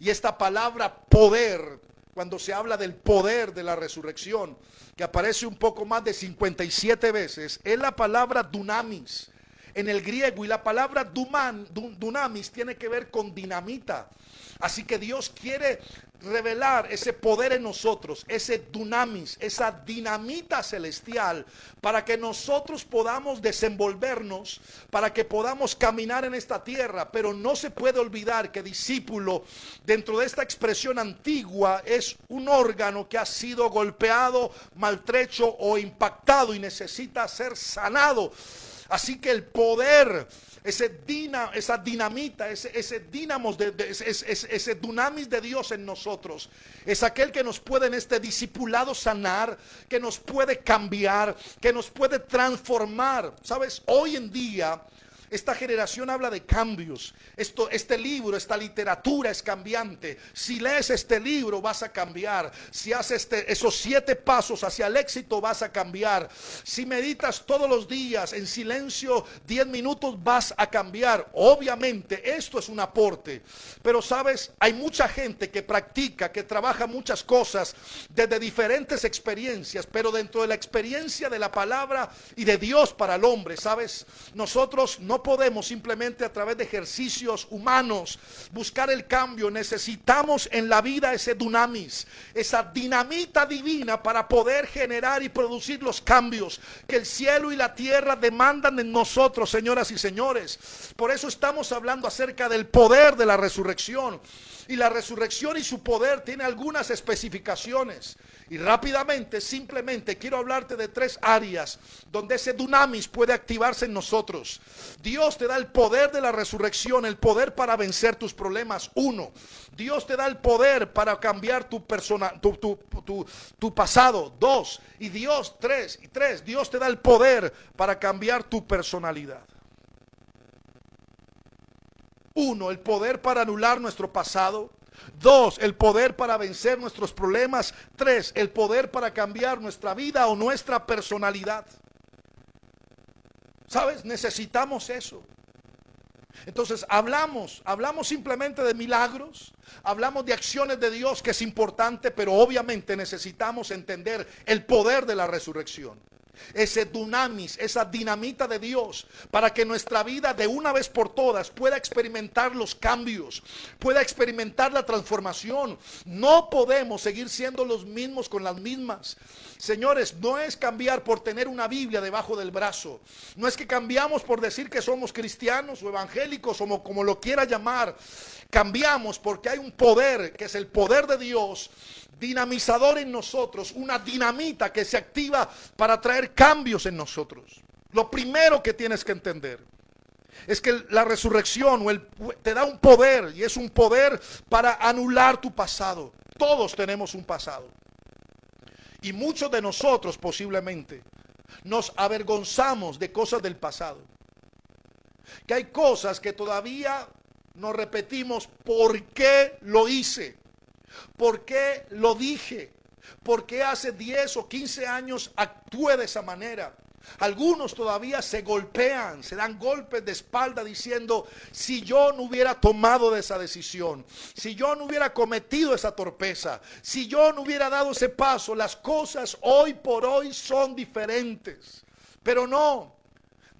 Y esta palabra poder, cuando se habla del poder de la resurrección, que aparece un poco más de 57 veces, es la palabra dunamis en el griego y la palabra duman, dunamis tiene que ver con dinamita. Así que Dios quiere revelar ese poder en nosotros, ese dunamis, esa dinamita celestial, para que nosotros podamos desenvolvernos, para que podamos caminar en esta tierra. Pero no se puede olvidar que discípulo, dentro de esta expresión antigua, es un órgano que ha sido golpeado, maltrecho o impactado y necesita ser sanado Así que el poder, ese esa dinamita, ese, ese de, ese, dunamis de Dios en nosotros, es aquel que nos puede en este discipulado sanar, que nos puede cambiar, que nos puede transformar. Sabes, hoy en día esta generación habla de cambios. Esto, este libro, esta literatura es cambiante. Si lees este libro vas a cambiar. Si haces este, esos siete pasos hacia el éxito vas a cambiar. Si meditas todos los días en silencio diez minutos vas a cambiar. Obviamente esto es un aporte. Pero sabes, hay mucha gente que practica, que trabaja muchas cosas desde diferentes experiencias. Pero dentro de la experiencia de la palabra y de Dios para el hombre, sabes, nosotros no podemos simplemente a través de ejercicios humanos buscar el cambio. Necesitamos en la vida ese dunamis, esa dinamita divina para poder generar y producir los cambios que el cielo y la tierra demandan en nosotros, señoras y señores. Por eso estamos hablando acerca del poder de la resurrección. Y la resurrección y su poder tiene algunas especificaciones. Y rápidamente, simplemente quiero hablarte de tres áreas donde ese dunamis puede activarse en nosotros. Dios te da el poder de la resurrección, el poder para vencer tus problemas. Uno, Dios te da el poder para cambiar tu, persona, tu, tu pasado. Dos, y Dios, tres, y tres, Dios te da el poder para cambiar tu personalidad. Uno, el poder para anular nuestro pasado. Dos, el poder para vencer nuestros problemas. Tres, el poder para cambiar nuestra vida o nuestra personalidad. ¿Sabes? Necesitamos eso. Entonces hablamos, hablamos simplemente de milagros, hablamos de acciones de Dios que es importante, pero obviamente necesitamos entender el poder de la resurrección ese dunamis, esa dinamita de Dios, para que nuestra vida de una vez por todas pueda experimentar los cambios, pueda experimentar la transformación. No podemos seguir siendo los mismos con las mismas. Señores, no es cambiar por tener una Biblia debajo del brazo. No es que cambiamos por decir que somos cristianos o evangélicos o como lo quiera llamar. Cambiamos porque hay un poder que es el poder de Dios dinamizador en nosotros, una dinamita que se activa para traer cambios en nosotros. Lo primero que tienes que entender es que la resurrección o el, te da un poder y es un poder para anular tu pasado. Todos tenemos un pasado. Y muchos de nosotros posiblemente nos avergonzamos de cosas del pasado. Que hay cosas que todavía nos repetimos, ¿por qué lo hice? ¿Por qué lo dije? ¿Por qué hace 10 o 15 años actué de esa manera? Algunos todavía se golpean, se dan golpes de espalda diciendo, si yo no hubiera tomado esa decisión, si yo no hubiera cometido esa torpeza, si yo no hubiera dado ese paso, las cosas hoy por hoy son diferentes. Pero no,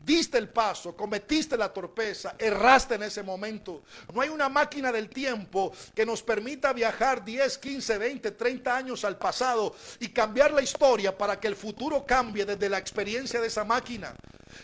diste el paso, cometiste la torpeza, erraste en ese momento. No hay una máquina del tiempo que nos permita viajar 10, 15, 20, 30 años al pasado y cambiar la historia para que el futuro cambie desde la experiencia de esa máquina.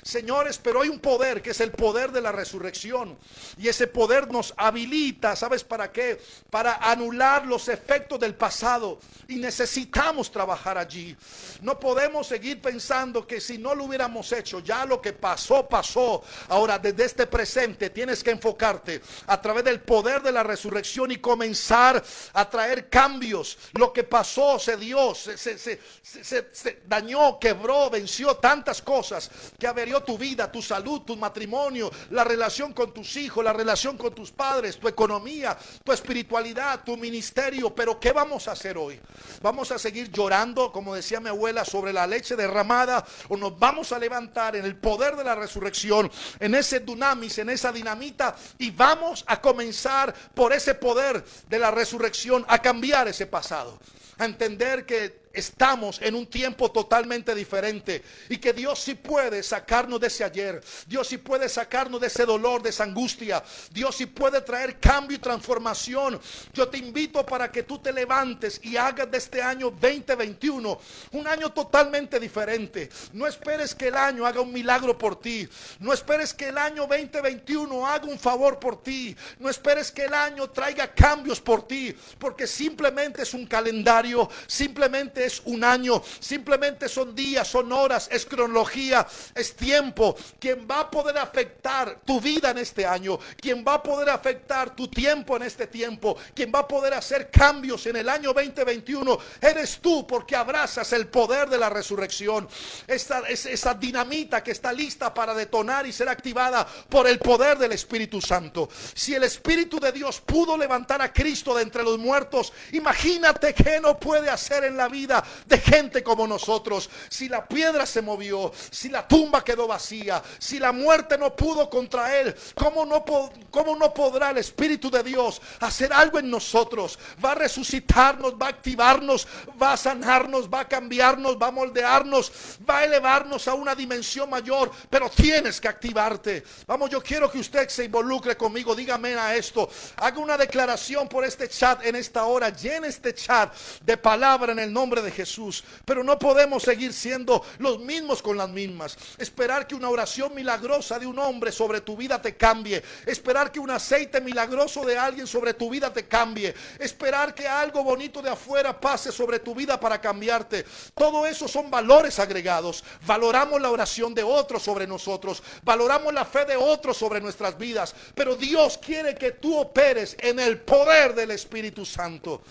Señores, pero hay un poder que es el poder de la resurrección. Y ese poder nos habilita, ¿sabes para qué? Para anular los efectos del pasado. Y necesitamos trabajar allí. No podemos seguir pensando que si no lo hubiéramos hecho, ya lo que pasó, pasó. Ahora, desde este presente tienes que enfocarte a través del poder de la resurrección y comenzar a traer cambios. Lo que pasó se dio, se, se dañó, quebró, venció tantas cosas que a tu vida, tu salud, tu matrimonio, la relación con tus hijos, la relación con tus padres, tu economía, tu espiritualidad, tu ministerio. Pero ¿qué vamos a hacer hoy? ¿Vamos a seguir llorando, como decía mi abuela, sobre la leche derramada? ¿O nos vamos a levantar en el poder de la resurrección, en ese dunamis, en esa dinamita? Y vamos a comenzar por ese poder de la resurrección a cambiar ese pasado. A entender que estamos en un tiempo totalmente diferente y que Dios sí puede sacarnos de ese ayer. Dios sí puede sacarnos de ese dolor, de esa angustia. Dios sí puede traer cambio y transformación. Yo te invito para que tú te levantes y hagas de este año 2021 un año totalmente diferente. No esperes que el año haga un milagro por ti. No esperes que el año 2021 haga un favor por ti. No esperes que el año traiga cambios por ti, porque simplemente es un calendario, simplemente es un año, simplemente son días, son horas, es cronología, es tiempo. Quien va a poder afectar tu vida en este año, quien va a poder afectar tu tiempo en este tiempo, quien va a poder hacer cambios en el año 2021, eres tú porque abrazas el poder de la resurrección. Esa, esa dinamita que está lista para detonar y ser activada por el poder del Espíritu Santo. Si el Espíritu de Dios pudo levantar a Cristo de entre los muertos, imagínate qué no puede hacer en la vida de gente como nosotros. Si la piedra se movió, si la tumba quedó vacía, si la muerte no pudo contra él, ¿cómo no, cómo no podrá el Espíritu de Dios hacer algo en nosotros? Va a resucitarnos, va a activarnos, va a sanarnos, va a cambiarnos, va a moldearnos, va a elevarnos a una dimensión mayor, pero tienes que activarte. Vamos, yo quiero que usted se involucre conmigo, dígame a esto, haga una declaración por este chat en esta hora, llene este chat de palabra en el nombre de Jesús, pero no podemos seguir siendo los mismos con las mismas. Esperar que una oración milagrosa de un hombre sobre tu vida te cambie, esperar que un aceite milagroso de alguien sobre tu vida te cambie, esperar que algo bonito de afuera pase sobre tu vida para cambiarte. Todo eso son valores agregados. Valoramos la oración de otros sobre nosotros, valoramos la fe de otros sobre nuestras vidas, pero Dios quiere que tú operes en el poder del Espíritu Santo.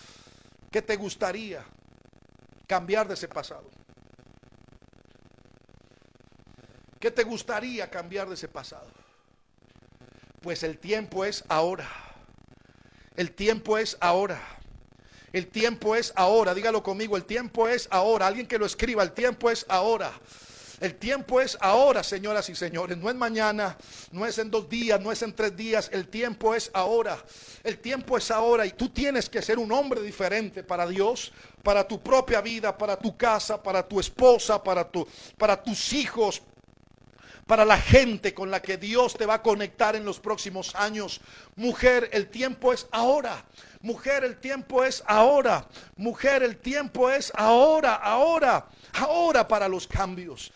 ¿Qué te gustaría cambiar de ese pasado? ¿Qué te gustaría cambiar de ese pasado? Pues el tiempo es ahora. El tiempo es ahora. El tiempo es ahora. Dígalo conmigo. El tiempo es ahora. Alguien que lo escriba. El tiempo es ahora. El tiempo es ahora, señoras y señores. No es mañana, no es en dos días, no es en tres días. El tiempo es ahora. El tiempo es ahora y tú tienes que ser un hombre diferente para Dios, para tu propia vida, para tu casa, para tu esposa, para, tu, para tus hijos, para la gente con la que Dios te va a conectar en los próximos años. Mujer, el tiempo es ahora. Mujer, el tiempo es ahora. Mujer, el tiempo es ahora, ahora, ahora para los cambios.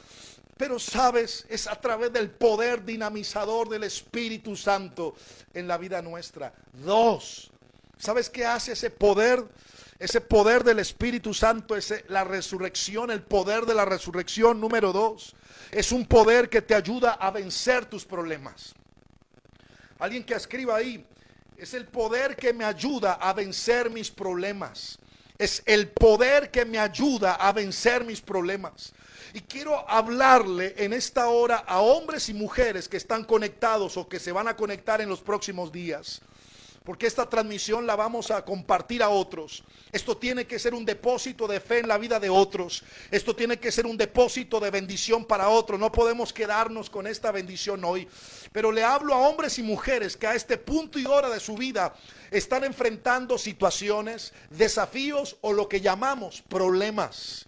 Pero sabes, es a través del poder dinamizador del Espíritu Santo en la vida nuestra. Dos, ¿sabes qué hace ese poder? Ese poder del Espíritu Santo, es la resurrección, el poder de la resurrección número dos. Es un poder que te ayuda a vencer tus problemas. Alguien que escriba ahí, es el poder que me ayuda a vencer mis problemas. Es el poder que me ayuda a vencer mis problemas. Y quiero hablarle en esta hora a hombres y mujeres que están conectados o que se van a conectar en los próximos días porque esta transmisión la vamos a compartir a otros. Esto tiene que ser un depósito de fe en la vida de otros. Esto tiene que ser un depósito de bendición para otros. No podemos quedarnos con esta bendición hoy. Pero le hablo a hombres y mujeres que a este punto y hora de su vida están enfrentando situaciones, desafíos o lo que llamamos problemas.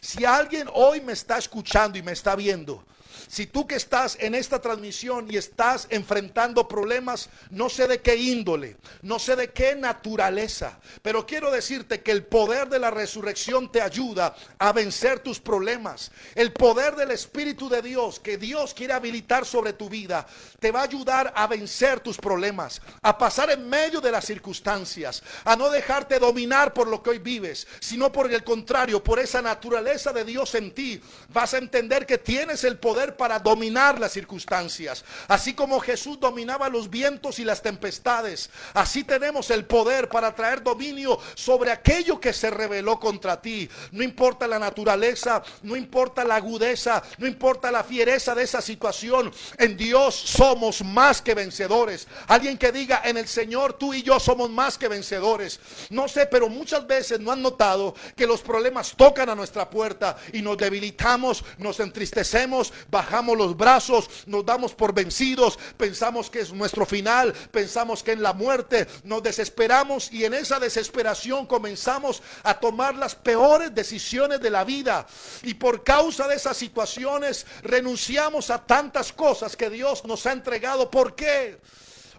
Si alguien hoy me está escuchando y me está viendo, si tú que estás en esta transmisión y estás enfrentando problemas, no sé de qué índole, no sé de qué naturaleza, pero quiero decirte que el poder de la resurrección te ayuda a vencer tus problemas. El poder del Espíritu de Dios que Dios quiere habilitar sobre tu vida te va a ayudar a vencer tus problemas, a pasar en medio de las circunstancias, a no dejarte dominar por lo que hoy vives, sino por el contrario, por esa naturaleza de Dios en ti. Vas a entender que tienes el poder para dominar las circunstancias. Así como Jesús dominaba los vientos y las tempestades, así tenemos el poder para traer dominio sobre aquello que se rebeló contra ti. No importa la naturaleza, no importa la agudeza, no importa la fiereza de esa situación. En Dios somos más que vencedores. Alguien que diga, en el Señor tú y yo somos más que vencedores. No sé, pero muchas veces no han notado que los problemas tocan a nuestra puerta y nos debilitamos, nos entristecemos, bajamos bajamos los brazos, nos damos por vencidos, pensamos que es nuestro final, pensamos que en la muerte nos desesperamos y en esa desesperación comenzamos a tomar las peores decisiones de la vida. Y por causa de esas situaciones renunciamos a tantas cosas que Dios nos ha entregado. ¿Por qué?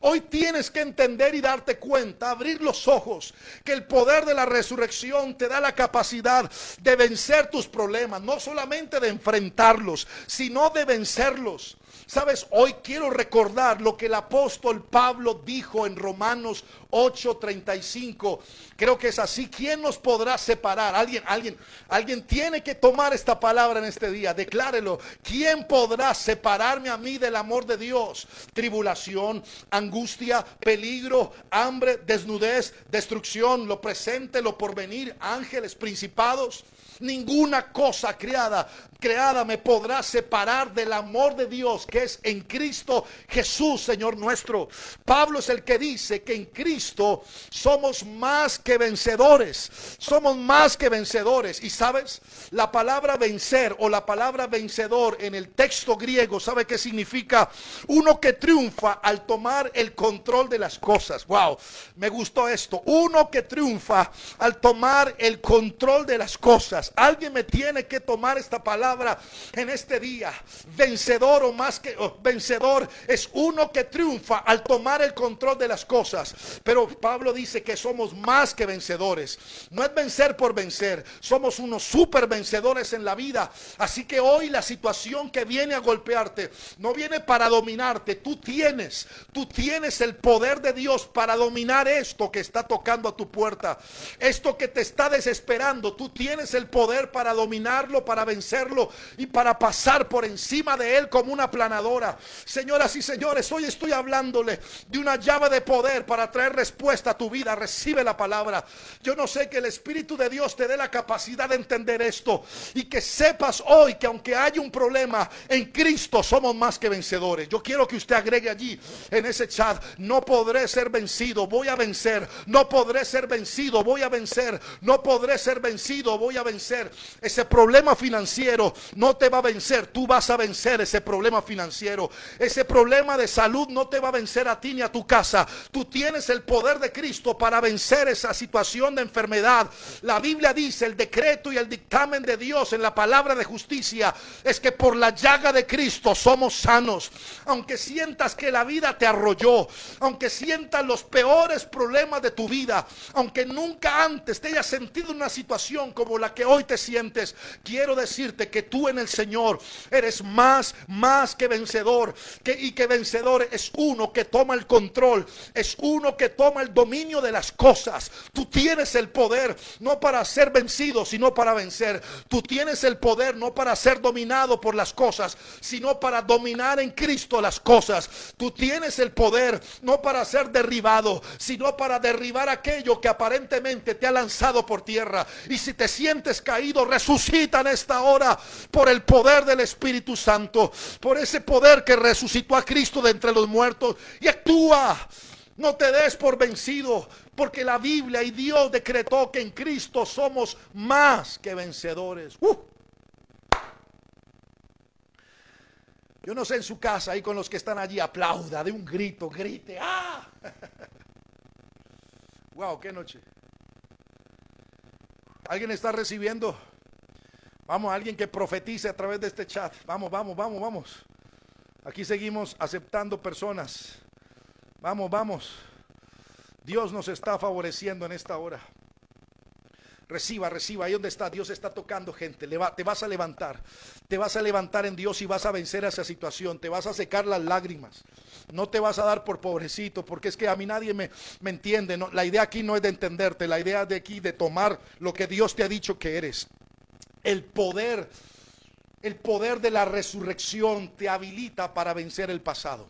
Hoy tienes que entender y darte cuenta, abrir los ojos, que el poder de la resurrección te da la capacidad de vencer tus problemas, no solamente de enfrentarlos, sino de vencerlos. Sabes, hoy quiero recordar lo que el apóstol Pablo dijo en Romanos 8:35. Creo que es así. ¿Quién nos podrá separar? Alguien, alguien, alguien tiene que tomar esta palabra en este día. Declárelo. ¿Quién podrá separarme a mí del amor de Dios? Tribulación, angustia, peligro, hambre, desnudez, destrucción, lo presente, lo porvenir, ángeles, principados ninguna cosa creada, creada me podrá separar del amor de Dios que es en Cristo Jesús, Señor nuestro. Pablo es el que dice que en Cristo somos más que vencedores. Somos más que vencedores. Y sabes, la palabra vencer o la palabra vencedor en el texto griego, ¿sabe qué significa? Uno que triunfa al tomar el control de las cosas. Wow, me gustó esto. Uno que triunfa al tomar el control de las cosas. Alguien me tiene que tomar esta palabra en este día. Vencedor o más que vencedor es uno que triunfa al tomar el control de las cosas. Pero Pablo dice que somos más que vencedores. No es vencer por vencer. Somos unos super vencedores en la vida. Así que hoy la situación que viene a golpearte no viene para dominarte. Tú tienes, tú tienes el poder de Dios para dominar esto que está tocando a tu puerta. Esto que te está desesperando. Tú tienes el poder poder para dominarlo, para vencerlo y para pasar por encima de él como una planadora. Señoras y señores, hoy estoy hablándole de una llave de poder para traer respuesta a tu vida. Recibe la palabra. Yo no sé que el Espíritu de Dios te dé la capacidad de entender esto y que sepas hoy que aunque haya un problema en Cristo somos más que vencedores. Yo quiero que usted agregue allí en ese chat, no podré ser vencido, voy a vencer. No podré ser vencido, voy a vencer. No podré ser vencido, voy a vencer. Ese problema financiero no te va a vencer. Tú vas a vencer ese problema financiero. Ese problema de salud no te va a vencer a ti ni a tu casa. Tú tienes el poder de Cristo para vencer esa situación de enfermedad. La Biblia dice, el decreto y el dictamen de Dios en la palabra de justicia es que por la llaga de Cristo somos sanos. Aunque sientas que la vida te arrolló, aunque sientas los peores problemas de tu vida, aunque nunca antes te hayas sentido una situación como la que hoy te sientes, quiero decirte que tú en el Señor eres más, más que vencedor. Que, y que vencedor es uno que toma el control, es uno que toma el dominio de las cosas. Tú tienes el poder no para ser vencido, sino para vencer. Tú tienes el poder no para ser dominado por las cosas, sino para dominar en Cristo las cosas. Tú tienes el poder no para ser derribado, sino para derribar aquello que aparentemente te ha lanzado por tierra. Y si te sientes caído resucita en esta hora por el poder del Espíritu Santo, por ese poder que resucitó a Cristo de entre los muertos y actúa. No te des por vencido, porque la Biblia y Dios decretó que en Cristo somos más que vencedores. Uh. Yo no sé en su casa, ahí con los que están allí, aplauda de un grito, grite. ¡Ah! [LAUGHS] wow, qué noche. ¿Alguien está recibiendo? Vamos, alguien que profetice a través de este chat. Vamos, vamos, vamos, vamos. Aquí seguimos aceptando personas. Vamos, vamos. Dios nos está favoreciendo en esta hora. Reciba, reciba. Ahí donde está, Dios está tocando gente. te vas a levantar. Te vas a levantar en Dios y vas a vencer esa situación. Te vas a secar las lágrimas. No te vas a dar por pobrecito, porque es que a mí nadie me, me entiende. La idea aquí no es de entenderte. La idea de aquí de tomar lo que Dios te ha dicho que eres. El poder, el poder de la resurrección te habilita para vencer el pasado.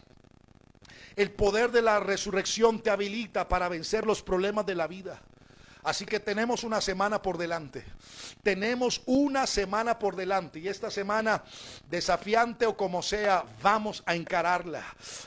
El poder de la resurrección te habilita para vencer los problemas de la vida. Así que tenemos una semana por delante. Tenemos una semana por delante y esta semana, desafiante o como sea, vamos a encararla.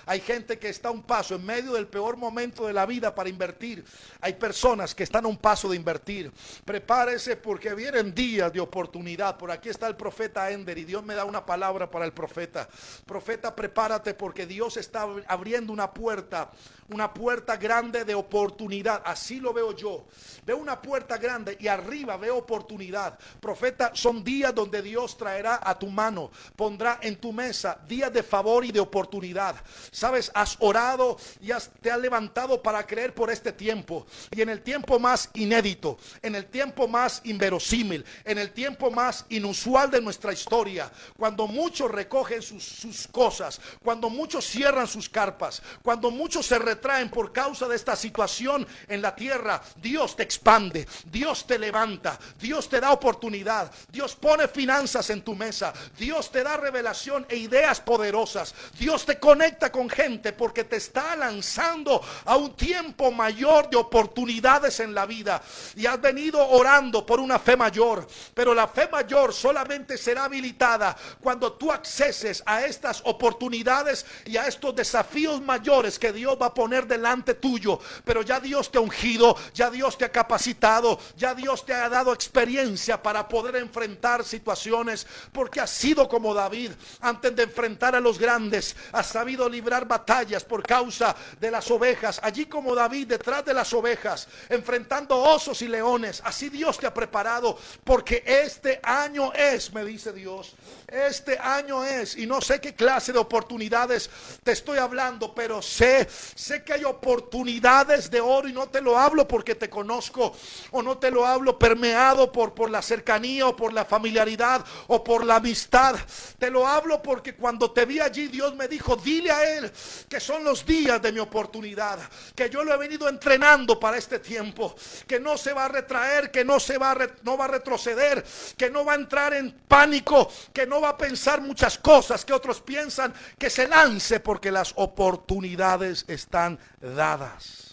Hay gente que está a un paso en medio del peor momento de la vida para invertir. Hay personas que están a un paso de invertir. Prepárese porque vienen días de oportunidad. Por aquí está el profeta Ender y Dios me da una palabra para el profeta. Profeta, prepárate porque Dios está abriendo una puerta, una puerta grande de oportunidad. Así lo veo yo veo una puerta grande y arriba veo oportunidad. Profeta, son días donde Dios traerá a tu mano, pondrá en tu mesa días de favor y de oportunidad. Sabes, has orado y has, te has levantado para creer por este tiempo. Y en el tiempo más inédito, en el tiempo más inverosímil, en el tiempo más inusual de nuestra historia, cuando muchos recogen sus, sus cosas, cuando muchos cierran sus carpas, cuando muchos se retraen por causa de esta situación en la tierra, Dios te expande, Dios te levanta, Dios te da oportunidad, Dios pone finanzas en tu mesa, Dios te da revelación e ideas poderosas, Dios te conecta con gente porque te está lanzando a un tiempo mayor de oportunidades en la vida. Y has venido orando por una fe mayor, pero la fe mayor solamente será habilitada cuando tú acceses a estas oportunidades y a estos desafíos mayores que Dios va a poner delante tuyo, pero ya Dios te ha ungido, ya Dios te ha capacitado, ya Dios te ha dado experiencia para poder enfrentar situaciones, porque has sido como David, antes de enfrentar a los grandes, has sabido librar batallas por causa de las ovejas, allí como David detrás de las ovejas, enfrentando osos y leones, así Dios te ha preparado, porque este año es, me dice Dios, este año es, y no sé qué clase de oportunidades te estoy hablando, pero sé, sé que hay oportunidades de oro y no te lo hablo porque te conozco o no te lo hablo permeado por, por la cercanía o por la familiaridad o por la amistad. Te lo hablo porque cuando te vi allí Dios me dijo, dile a él que son los días de mi oportunidad, que yo lo he venido entrenando para este tiempo, que no se va a retraer, que no se va no va a retroceder, que no va a entrar en pánico, que no va a pensar muchas cosas que otros piensan, que se lance porque las oportunidades están dadas.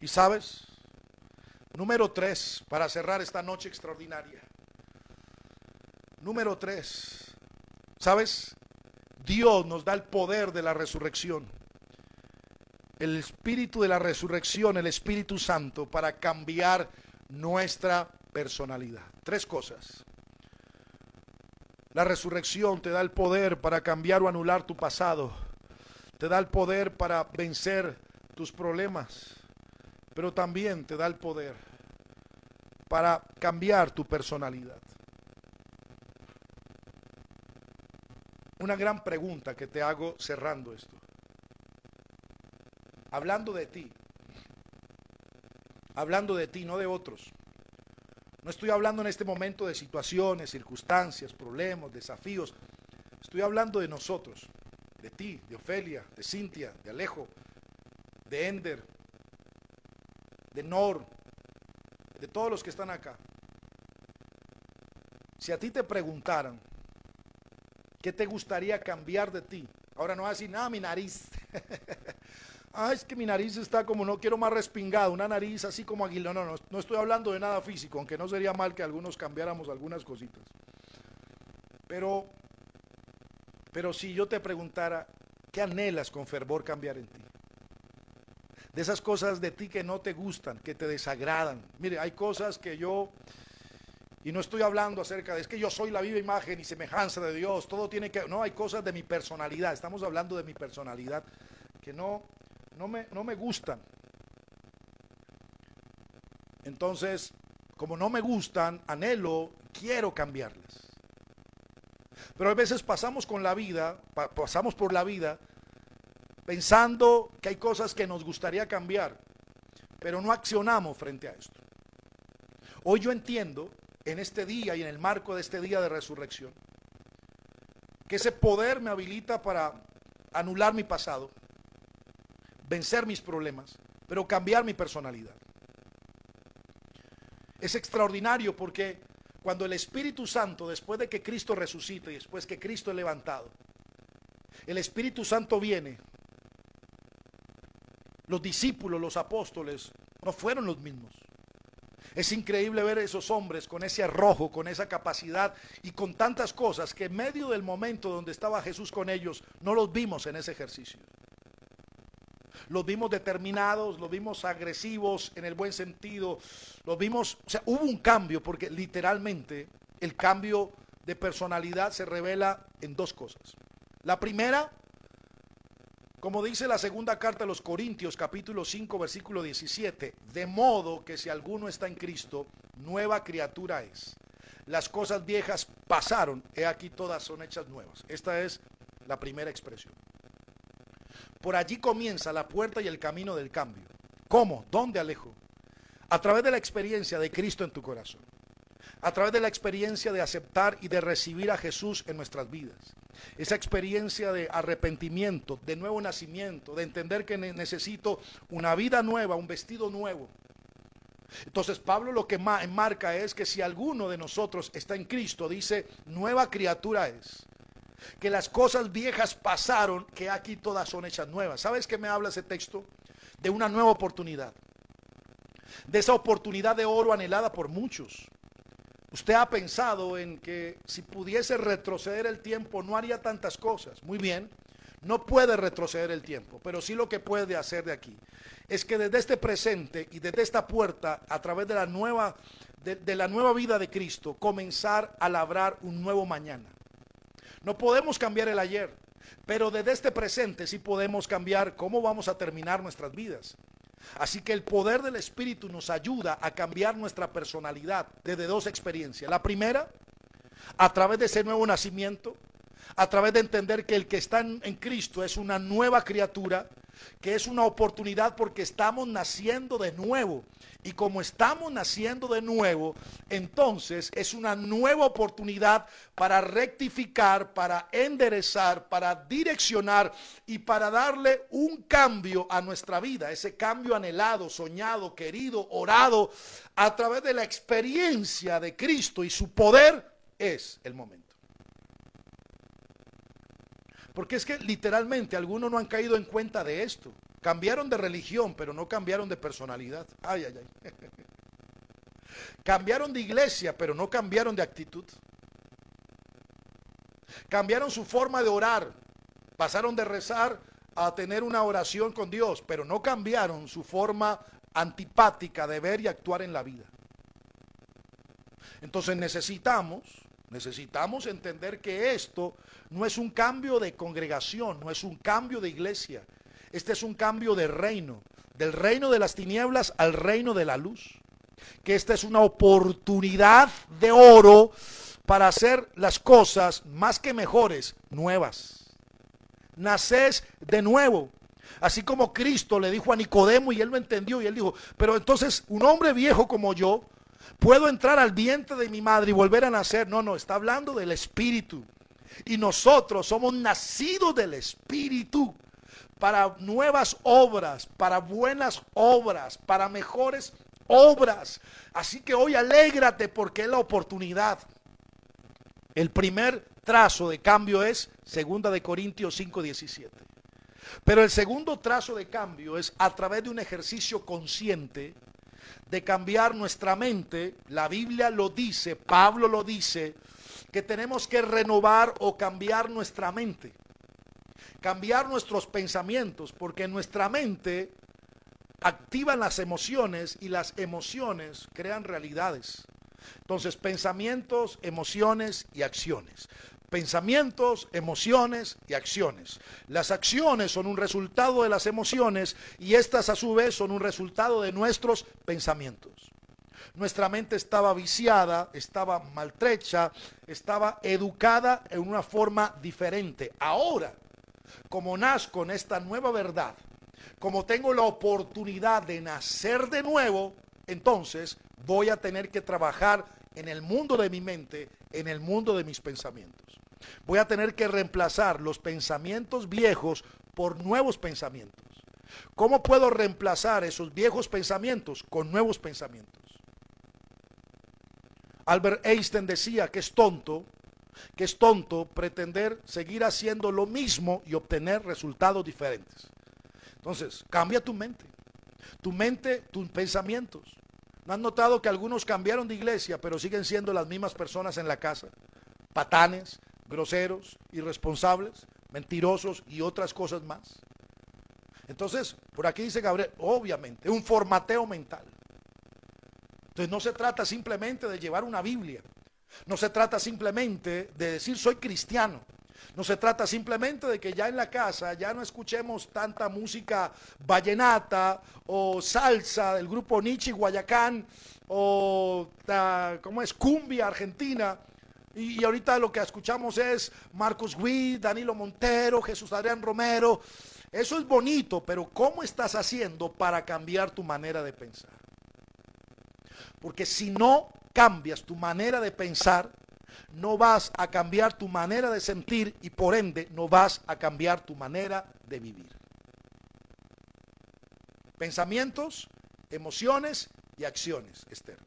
Y sabes, número tres, para cerrar esta noche extraordinaria. Número tres, ¿sabes? Dios nos da el poder de la resurrección. El espíritu de la resurrección, el Espíritu Santo, para cambiar nuestra personalidad. Tres cosas. La resurrección te da el poder para cambiar o anular tu pasado. Te da el poder para vencer tus problemas pero también te da el poder para cambiar tu personalidad. Una gran pregunta que te hago cerrando esto. Hablando de ti, hablando de ti, no de otros. No estoy hablando en este momento de situaciones, circunstancias, problemas, desafíos. Estoy hablando de nosotros, de ti, de Ofelia, de Cintia, de Alejo, de Ender, de Nor, de todos los que están acá. Si a ti te preguntaran, ¿qué te gustaría cambiar de ti? Ahora no vas a decir, nada, mi nariz. [LAUGHS] ah, es que mi nariz está como no quiero más respingado, una nariz así como aguila. No, no, no estoy hablando de nada físico, aunque no sería mal que algunos cambiáramos algunas cositas. Pero, pero si yo te preguntara, ¿qué anhelas con fervor cambiar en ti? de esas cosas de ti que no te gustan, que te desagradan. Mire, hay cosas que yo, y no estoy hablando acerca de, es que yo soy la viva imagen y semejanza de Dios, todo tiene que, no, hay cosas de mi personalidad, estamos hablando de mi personalidad, que no, no, me, no me gustan. Entonces, como no me gustan, anhelo, quiero cambiarlas. Pero a veces pasamos con la vida, pasamos por la vida pensando que hay cosas que nos gustaría cambiar, pero no accionamos frente a esto. Hoy yo entiendo en este día y en el marco de este día de resurrección que ese poder me habilita para anular mi pasado, vencer mis problemas, pero cambiar mi personalidad. Es extraordinario porque cuando el Espíritu Santo, después de que Cristo resucite y después que Cristo es levantado, el Espíritu Santo viene los discípulos, los apóstoles, no fueron los mismos. Es increíble ver a esos hombres con ese arrojo, con esa capacidad y con tantas cosas que en medio del momento donde estaba Jesús con ellos, no los vimos en ese ejercicio. Los vimos determinados, los vimos agresivos en el buen sentido, los vimos, o sea, hubo un cambio porque literalmente el cambio de personalidad se revela en dos cosas. La primera, Como dice la segunda carta a los Corintios, capítulo 5, versículo 17, de modo que si alguno está en Cristo, nueva criatura es. Las cosas viejas pasaron, he aquí todas son hechas nuevas. Esta es la primera expresión. Por allí comienza la puerta y el camino del cambio. ¿Cómo? ¿Dónde, Alejo? A través de la experiencia de Cristo en tu corazón. A través de la experiencia de aceptar y de recibir a Jesús en nuestras vidas. Esa experiencia de arrepentimiento, de nuevo nacimiento, de entender que necesito una vida nueva, un vestido nuevo. Entonces Pablo lo que enmarca es que si alguno de nosotros está en Cristo, dice, nueva criatura es que las cosas viejas pasaron, que aquí todas son hechas nuevas. ¿Sabes qué me habla ese texto? De una nueva oportunidad. De esa oportunidad de oro anhelada por muchos. Usted ha pensado en que si pudiese retroceder el tiempo no haría tantas cosas. Muy bien, no puede retroceder el tiempo, pero sí lo que puede hacer de aquí es que desde este presente y desde esta puerta, a través de la nueva, de, de la nueva vida de Cristo, comenzar a labrar un nuevo mañana. No podemos cambiar el ayer, pero desde este presente sí podemos cambiar cómo vamos a terminar nuestras vidas. Así que el poder del Espíritu nos ayuda a cambiar nuestra personalidad desde dos experiencias. La primera, a través de ese nuevo nacimiento, a través de entender que el que está en, Cristo es una nueva criatura, que es una oportunidad porque estamos naciendo de nuevo. Y como estamos naciendo de nuevo, entonces es una nueva oportunidad para rectificar, para enderezar, para direccionar y para darle un cambio a nuestra vida. Ese cambio anhelado, soñado, querido, orado, a través de la experiencia de Cristo y su poder, es el momento. Porque es que literalmente algunos no han caído en cuenta de esto. Cambiaron de religión, pero no cambiaron de personalidad. Ay, ay, ay. [LAUGHS] Cambiaron de iglesia, pero no cambiaron de actitud. Cambiaron su forma de orar. Pasaron de rezar a tener una oración con Dios, pero no cambiaron su forma antipática de ver y actuar en la vida. Entonces necesitamos Necesitamos entender que esto no es un cambio de congregación, no es un cambio de iglesia. Este es un cambio de reino, del reino de las tinieblas al reino de la luz. Que esta es una oportunidad de oro para hacer las cosas más que mejores, nuevas. Nacés de nuevo. Así como Cristo le dijo a Nicodemo y él lo entendió y él dijo, pero entonces un hombre viejo como yo puedo entrar al vientre de mi madre y volver a nacer. No, no, está hablando del Espíritu. Y nosotros somos nacidos del Espíritu para nuevas obras, para buenas obras, para mejores obras. Así que hoy alégrate porque es la oportunidad. El primer trazo de cambio es segunda de Corintios 5:17. Pero el segundo trazo de cambio es a través de un ejercicio consciente de cambiar nuestra mente, la Biblia lo dice, Pablo lo dice, que tenemos que renovar o cambiar nuestra mente, cambiar nuestros pensamientos, porque nuestra mente activa las emociones y las emociones crean realidades. Entonces, pensamientos, emociones y acciones pensamientos, emociones y acciones. Las acciones son un resultado de las emociones y estas a su vez son un resultado de nuestros pensamientos. Nuestra mente estaba viciada, estaba maltrecha, estaba educada en una forma diferente. Ahora, como nazco en esta nueva verdad, como tengo la oportunidad de nacer de nuevo, entonces voy a tener que trabajar en el mundo de mi mente, en el mundo de mis pensamientos. Voy a tener que reemplazar los pensamientos viejos por nuevos pensamientos. ¿Cómo puedo reemplazar esos viejos pensamientos con nuevos pensamientos? Albert Einstein decía que es tonto, que es tonto pretender seguir haciendo lo mismo y obtener resultados diferentes. Entonces, cambia tu mente. Tu mente, tus pensamientos. ¿No han notado que algunos cambiaron de iglesia, pero siguen siendo las mismas personas en la casa? Patanes, groseros, irresponsables, mentirosos y otras cosas más. Entonces, por aquí dice Gabriel, obviamente, un formateo mental. Entonces no se trata simplemente de llevar una Biblia, no se trata simplemente de decir soy cristiano, No se trata simplemente de que ya en la casa ya no escuchemos tanta música vallenata o salsa del grupo Nietzsche Guayacán o ¿cómo es? cumbia argentina. Y, ahorita lo que escuchamos es Marcos Witt, Danilo Montero, Jesús Adrián Romero. Eso es bonito, pero ¿cómo estás haciendo para cambiar tu manera de pensar? Porque si no cambias tu manera de pensar, no vas a cambiar tu manera de sentir y por ende no vas a cambiar tu manera de vivir. Pensamientos, emociones y acciones, Esther.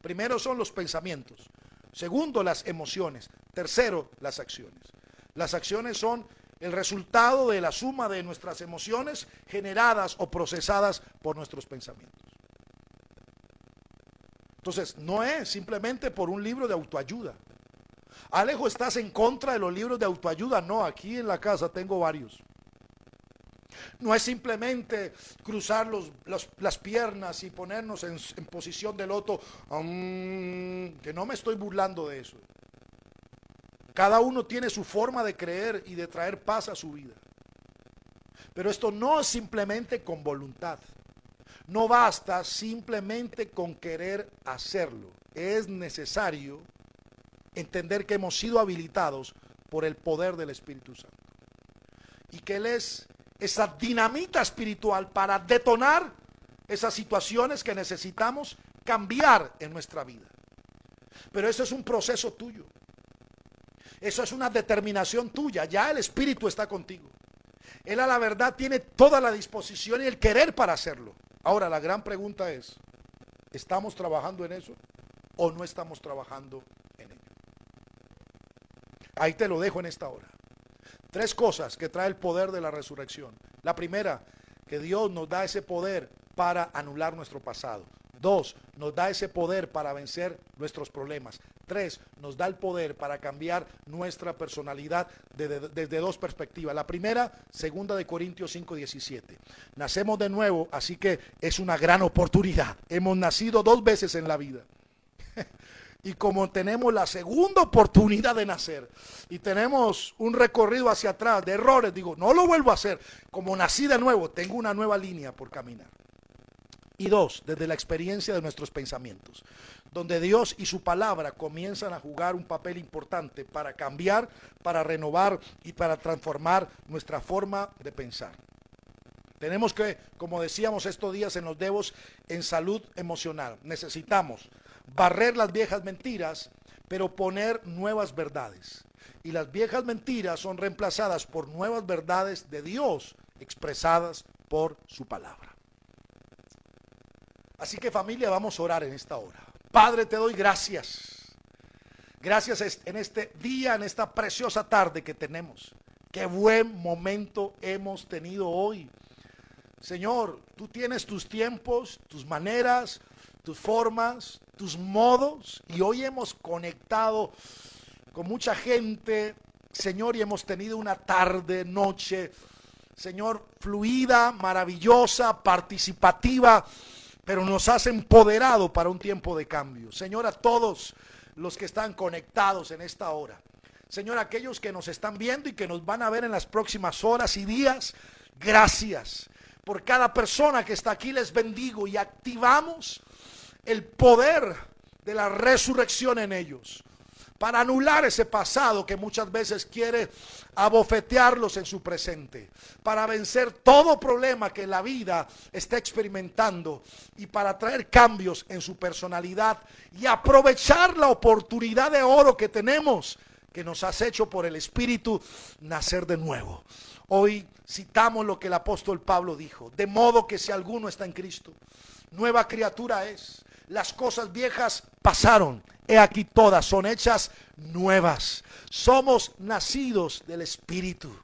Primero son los pensamientos. Segundo, las emociones. Tercero, las acciones. Las acciones son el resultado de la suma de nuestras emociones generadas o procesadas por nuestros pensamientos. Entonces, no es simplemente por un libro de autoayuda. Alejo, ¿estás en contra de los libros de autoayuda? No, aquí en la casa tengo varios. No es simplemente cruzar las piernas y ponernos en, posición de loto, que no me estoy burlando de eso. Cada uno tiene su forma de creer y de traer paz a su vida. Pero esto no es simplemente con voluntad. No basta simplemente con querer hacerlo. Es necesario entender que hemos sido habilitados por el poder del Espíritu Santo. Y que Él es esa dinamita espiritual para detonar esas situaciones que necesitamos cambiar en nuestra vida. Pero eso es un proceso tuyo. Eso es una determinación tuya. Ya el Espíritu está contigo. Él a la verdad tiene toda la disposición y el querer para hacerlo. Ahora la gran pregunta es, ¿estamos trabajando en eso o no estamos trabajando en ello? Ahí te lo dejo en esta hora. Tres cosas que trae el poder de la resurrección. La primera, que Dios nos da ese poder para anular nuestro pasado. Dos, nos da ese poder para vencer nuestros problemas. Tres, nos da el poder para cambiar nuestra personalidad desde, dos perspectivas. La primera, segunda de Corintios 5, 17. Nacemos de nuevo, así que es una gran oportunidad. Hemos nacido dos veces en la vida. [LAUGHS] Y como tenemos la segunda oportunidad de nacer y tenemos un recorrido hacia atrás de errores, digo, no lo vuelvo a hacer. Como nací de nuevo, tengo una nueva línea por caminar. Y dos, desde la experiencia de nuestros pensamientos, donde Dios y su palabra comienzan a jugar un papel importante para cambiar, para renovar y para transformar nuestra forma de pensar. Tenemos que, como decíamos estos días en los devos, en salud emocional, necesitamos barrer las viejas mentiras, pero poner nuevas verdades. Y las viejas mentiras son reemplazadas por nuevas verdades de Dios expresadas por su palabra. Así que familia, vamos a orar en esta hora. Padre, te doy gracias. Gracias en este día, en esta preciosa tarde que tenemos. Qué buen momento hemos tenido hoy. Señor, tú tienes tus tiempos, tus maneras, tus formas, tus modos. Y hoy hemos conectado con mucha gente, Señor, y hemos tenido una tarde, noche, Señor, fluida, maravillosa, participativa, pero nos has empoderado para un tiempo de cambio. Señor, a todos los que están conectados en esta hora. Señor, aquellos que nos están viendo y que nos van a ver en las próximas horas y días, gracias. Por cada persona que está aquí les bendigo y activamos el poder de la resurrección en ellos para anular ese pasado que muchas veces quiere abofetearlos en su presente, para vencer todo problema que la vida está experimentando y para traer cambios en su personalidad y aprovechar la oportunidad de oro que tenemos, que nos has hecho por el Espíritu nacer de nuevo. Hoy citamos lo que el apóstol Pablo dijo, de modo que si alguno está en Cristo, nueva criatura es las cosas viejas pasaron. He aquí todas son hechas nuevas. Somos nacidos del Espíritu.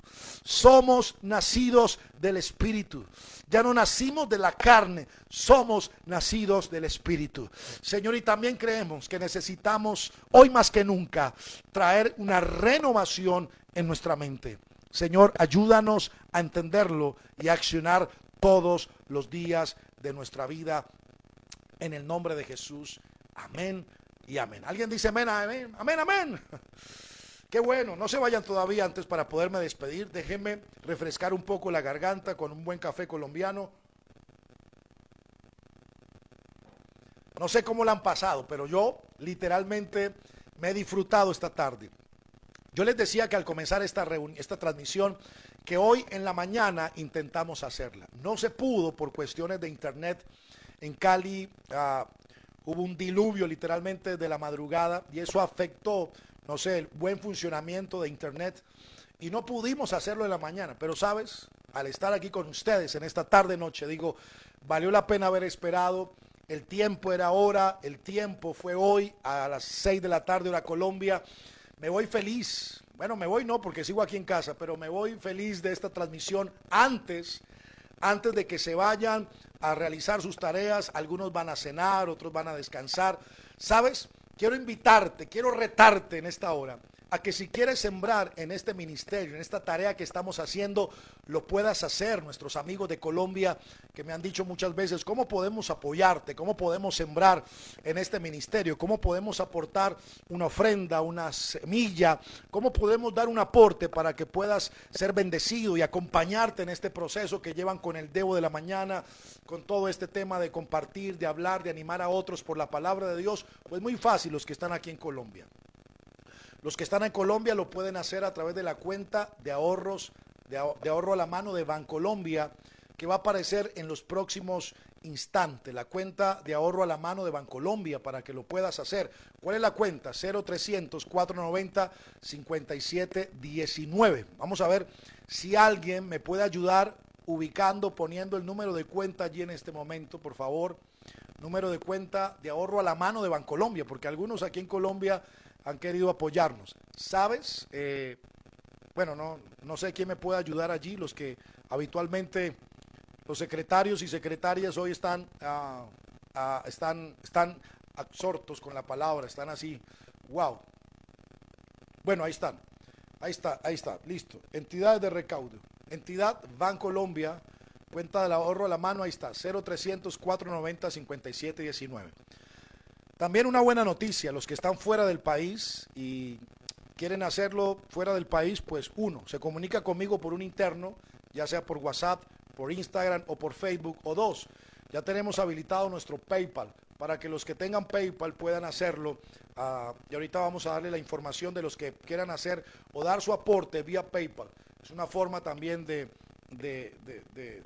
Somos nacidos del Espíritu. Ya no nacimos de la carne, somos nacidos del Espíritu. Señor, y también creemos que necesitamos hoy más que nunca traer una renovación en nuestra mente. Señor, ayúdanos a entenderlo y a accionar todos los días de nuestra vida en el nombre de Jesús. Amén y amén. ¿Alguien dice amén, amén, amén, amén? [LAUGHS] Qué bueno, no se vayan todavía antes para poderme despedir. Déjenme refrescar un poco la garganta con un buen café colombiano. No sé cómo la han pasado, pero yo literalmente me he disfrutado esta tarde. Yo les decía que al comenzar esta, esta transmisión, que hoy en la mañana intentamos hacerla. No se pudo por cuestiones de internet. En Cali ah, hubo un diluvio literalmente de la madrugada y eso afectó no sé, el buen funcionamiento de Internet. Y no pudimos hacerlo en la mañana, pero sabes, al estar aquí con ustedes en esta tarde noche, digo, valió la pena haber esperado. El tiempo era ahora, el tiempo fue hoy a las 6 de la tarde hora Colombia. Me voy feliz. Bueno, me voy no porque sigo aquí en casa, pero me voy feliz de esta transmisión antes antes de que se vayan a realizar sus tareas, algunos van a cenar, otros van a descansar. ¿Sabes? Quiero invitarte, quiero retarte en esta hora a que si quieres sembrar en este ministerio, en esta tarea que estamos haciendo, lo puedas hacer. Nuestros amigos de Colombia que me han dicho muchas veces, ¿cómo podemos apoyarte? ¿Cómo podemos sembrar en este ministerio? ¿Cómo podemos aportar una ofrenda, una semilla? ¿Cómo podemos dar un aporte para que puedas ser bendecido y acompañarte en este proceso que llevan con el Debo de la Mañana, con todo este tema de compartir, de hablar, de animar a otros por la palabra de Dios? Pues muy fácil los que están aquí en Colombia. Los que están en Colombia lo pueden hacer a través de la cuenta de ahorros, de, ahorro a la mano de Bancolombia, que va a aparecer en los próximos instantes. La cuenta de ahorro a la mano de Bancolombia para que lo puedas hacer. ¿Cuál es la cuenta? 0300 490 5719. Vamos a ver si alguien me puede ayudar ubicando, poniendo el número de cuenta allí en este momento, por favor. Número de cuenta de ahorro a la mano de Bancolombia, porque algunos aquí en Colombia han querido apoyarnos. ¿Sabes? Eh, bueno, no, no sé quién me puede ayudar allí, los que habitualmente, los secretarios y secretarias hoy están, ah, ah, están, están absortos con la palabra, están así, wow. Bueno, ahí están, ahí está, ahí está, listo. Entidades de recaudo, entidad Banco Colombia, cuenta del ahorro a la mano, ahí está, 0300 490 5719. También una buena noticia, los que están fuera del país y quieren hacerlo fuera del país, pues uno, se comunica conmigo por un interno, ya sea por WhatsApp, por Instagram o por Facebook, o dos, ya tenemos habilitado nuestro PayPal para que los que tengan PayPal puedan hacerlo. Ah, y ahorita vamos a darle la información de los que quieran hacer o dar su aporte vía PayPal. Es una forma también de, de,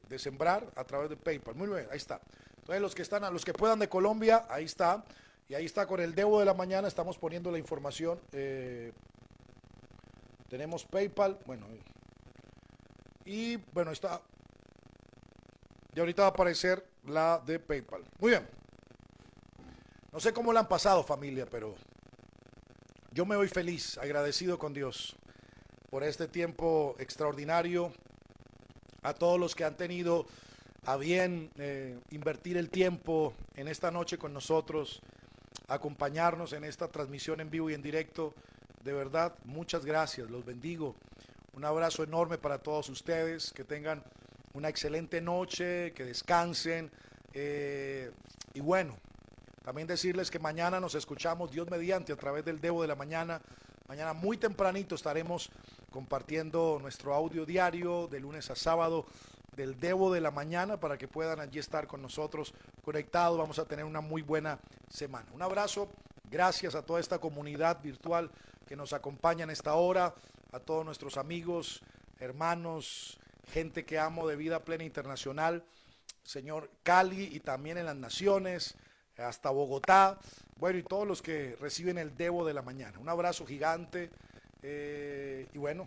de sembrar a través de PayPal. Muy bien, ahí está. Entonces los que están, los que puedan de Colombia, ahí está. Y ahí está con el Debo de la mañana, estamos poniendo la información. Eh, tenemos PayPal, bueno. Y bueno, está. Y ahorita va a aparecer la de PayPal. Muy bien. No sé cómo la han pasado familia, pero yo me voy feliz, agradecido con Dios por este tiempo extraordinario. A todos los que han tenido a bien eh, invertir el tiempo en esta noche con nosotros acompañarnos en esta transmisión en vivo y en directo. De verdad, muchas gracias, los bendigo. Un abrazo enorme para todos ustedes, que tengan una excelente noche, que descansen. Eh, y bueno, también decirles que mañana nos escuchamos, Dios mediante, a través del Debo de la Mañana. Mañana muy tempranito estaremos compartiendo nuestro audio diario de lunes a sábado del Debo de la mañana para que puedan allí estar con nosotros conectados. Vamos a tener una muy buena semana. Un abrazo, gracias a toda esta comunidad virtual que nos acompaña en esta hora, a todos nuestros amigos, hermanos, gente que amo de vida plena internacional, señor Cali y también en las naciones, hasta Bogotá, bueno, y todos los que reciben el Debo de la mañana. Un abrazo gigante eh, y bueno,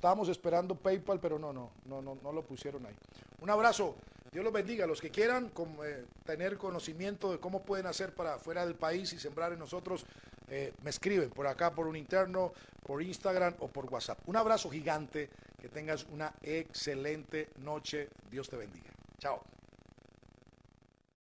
Estábamos esperando PayPal, pero no, no, no, no, no lo pusieron ahí. Un abrazo. Dios los bendiga. Los que quieran eh, tener conocimiento de cómo pueden hacer para fuera del país y sembrar en nosotros, eh, me escriben por acá, por un interno, por Instagram o por WhatsApp. Un abrazo gigante. Que tengas una excelente noche. Dios te bendiga. Chao.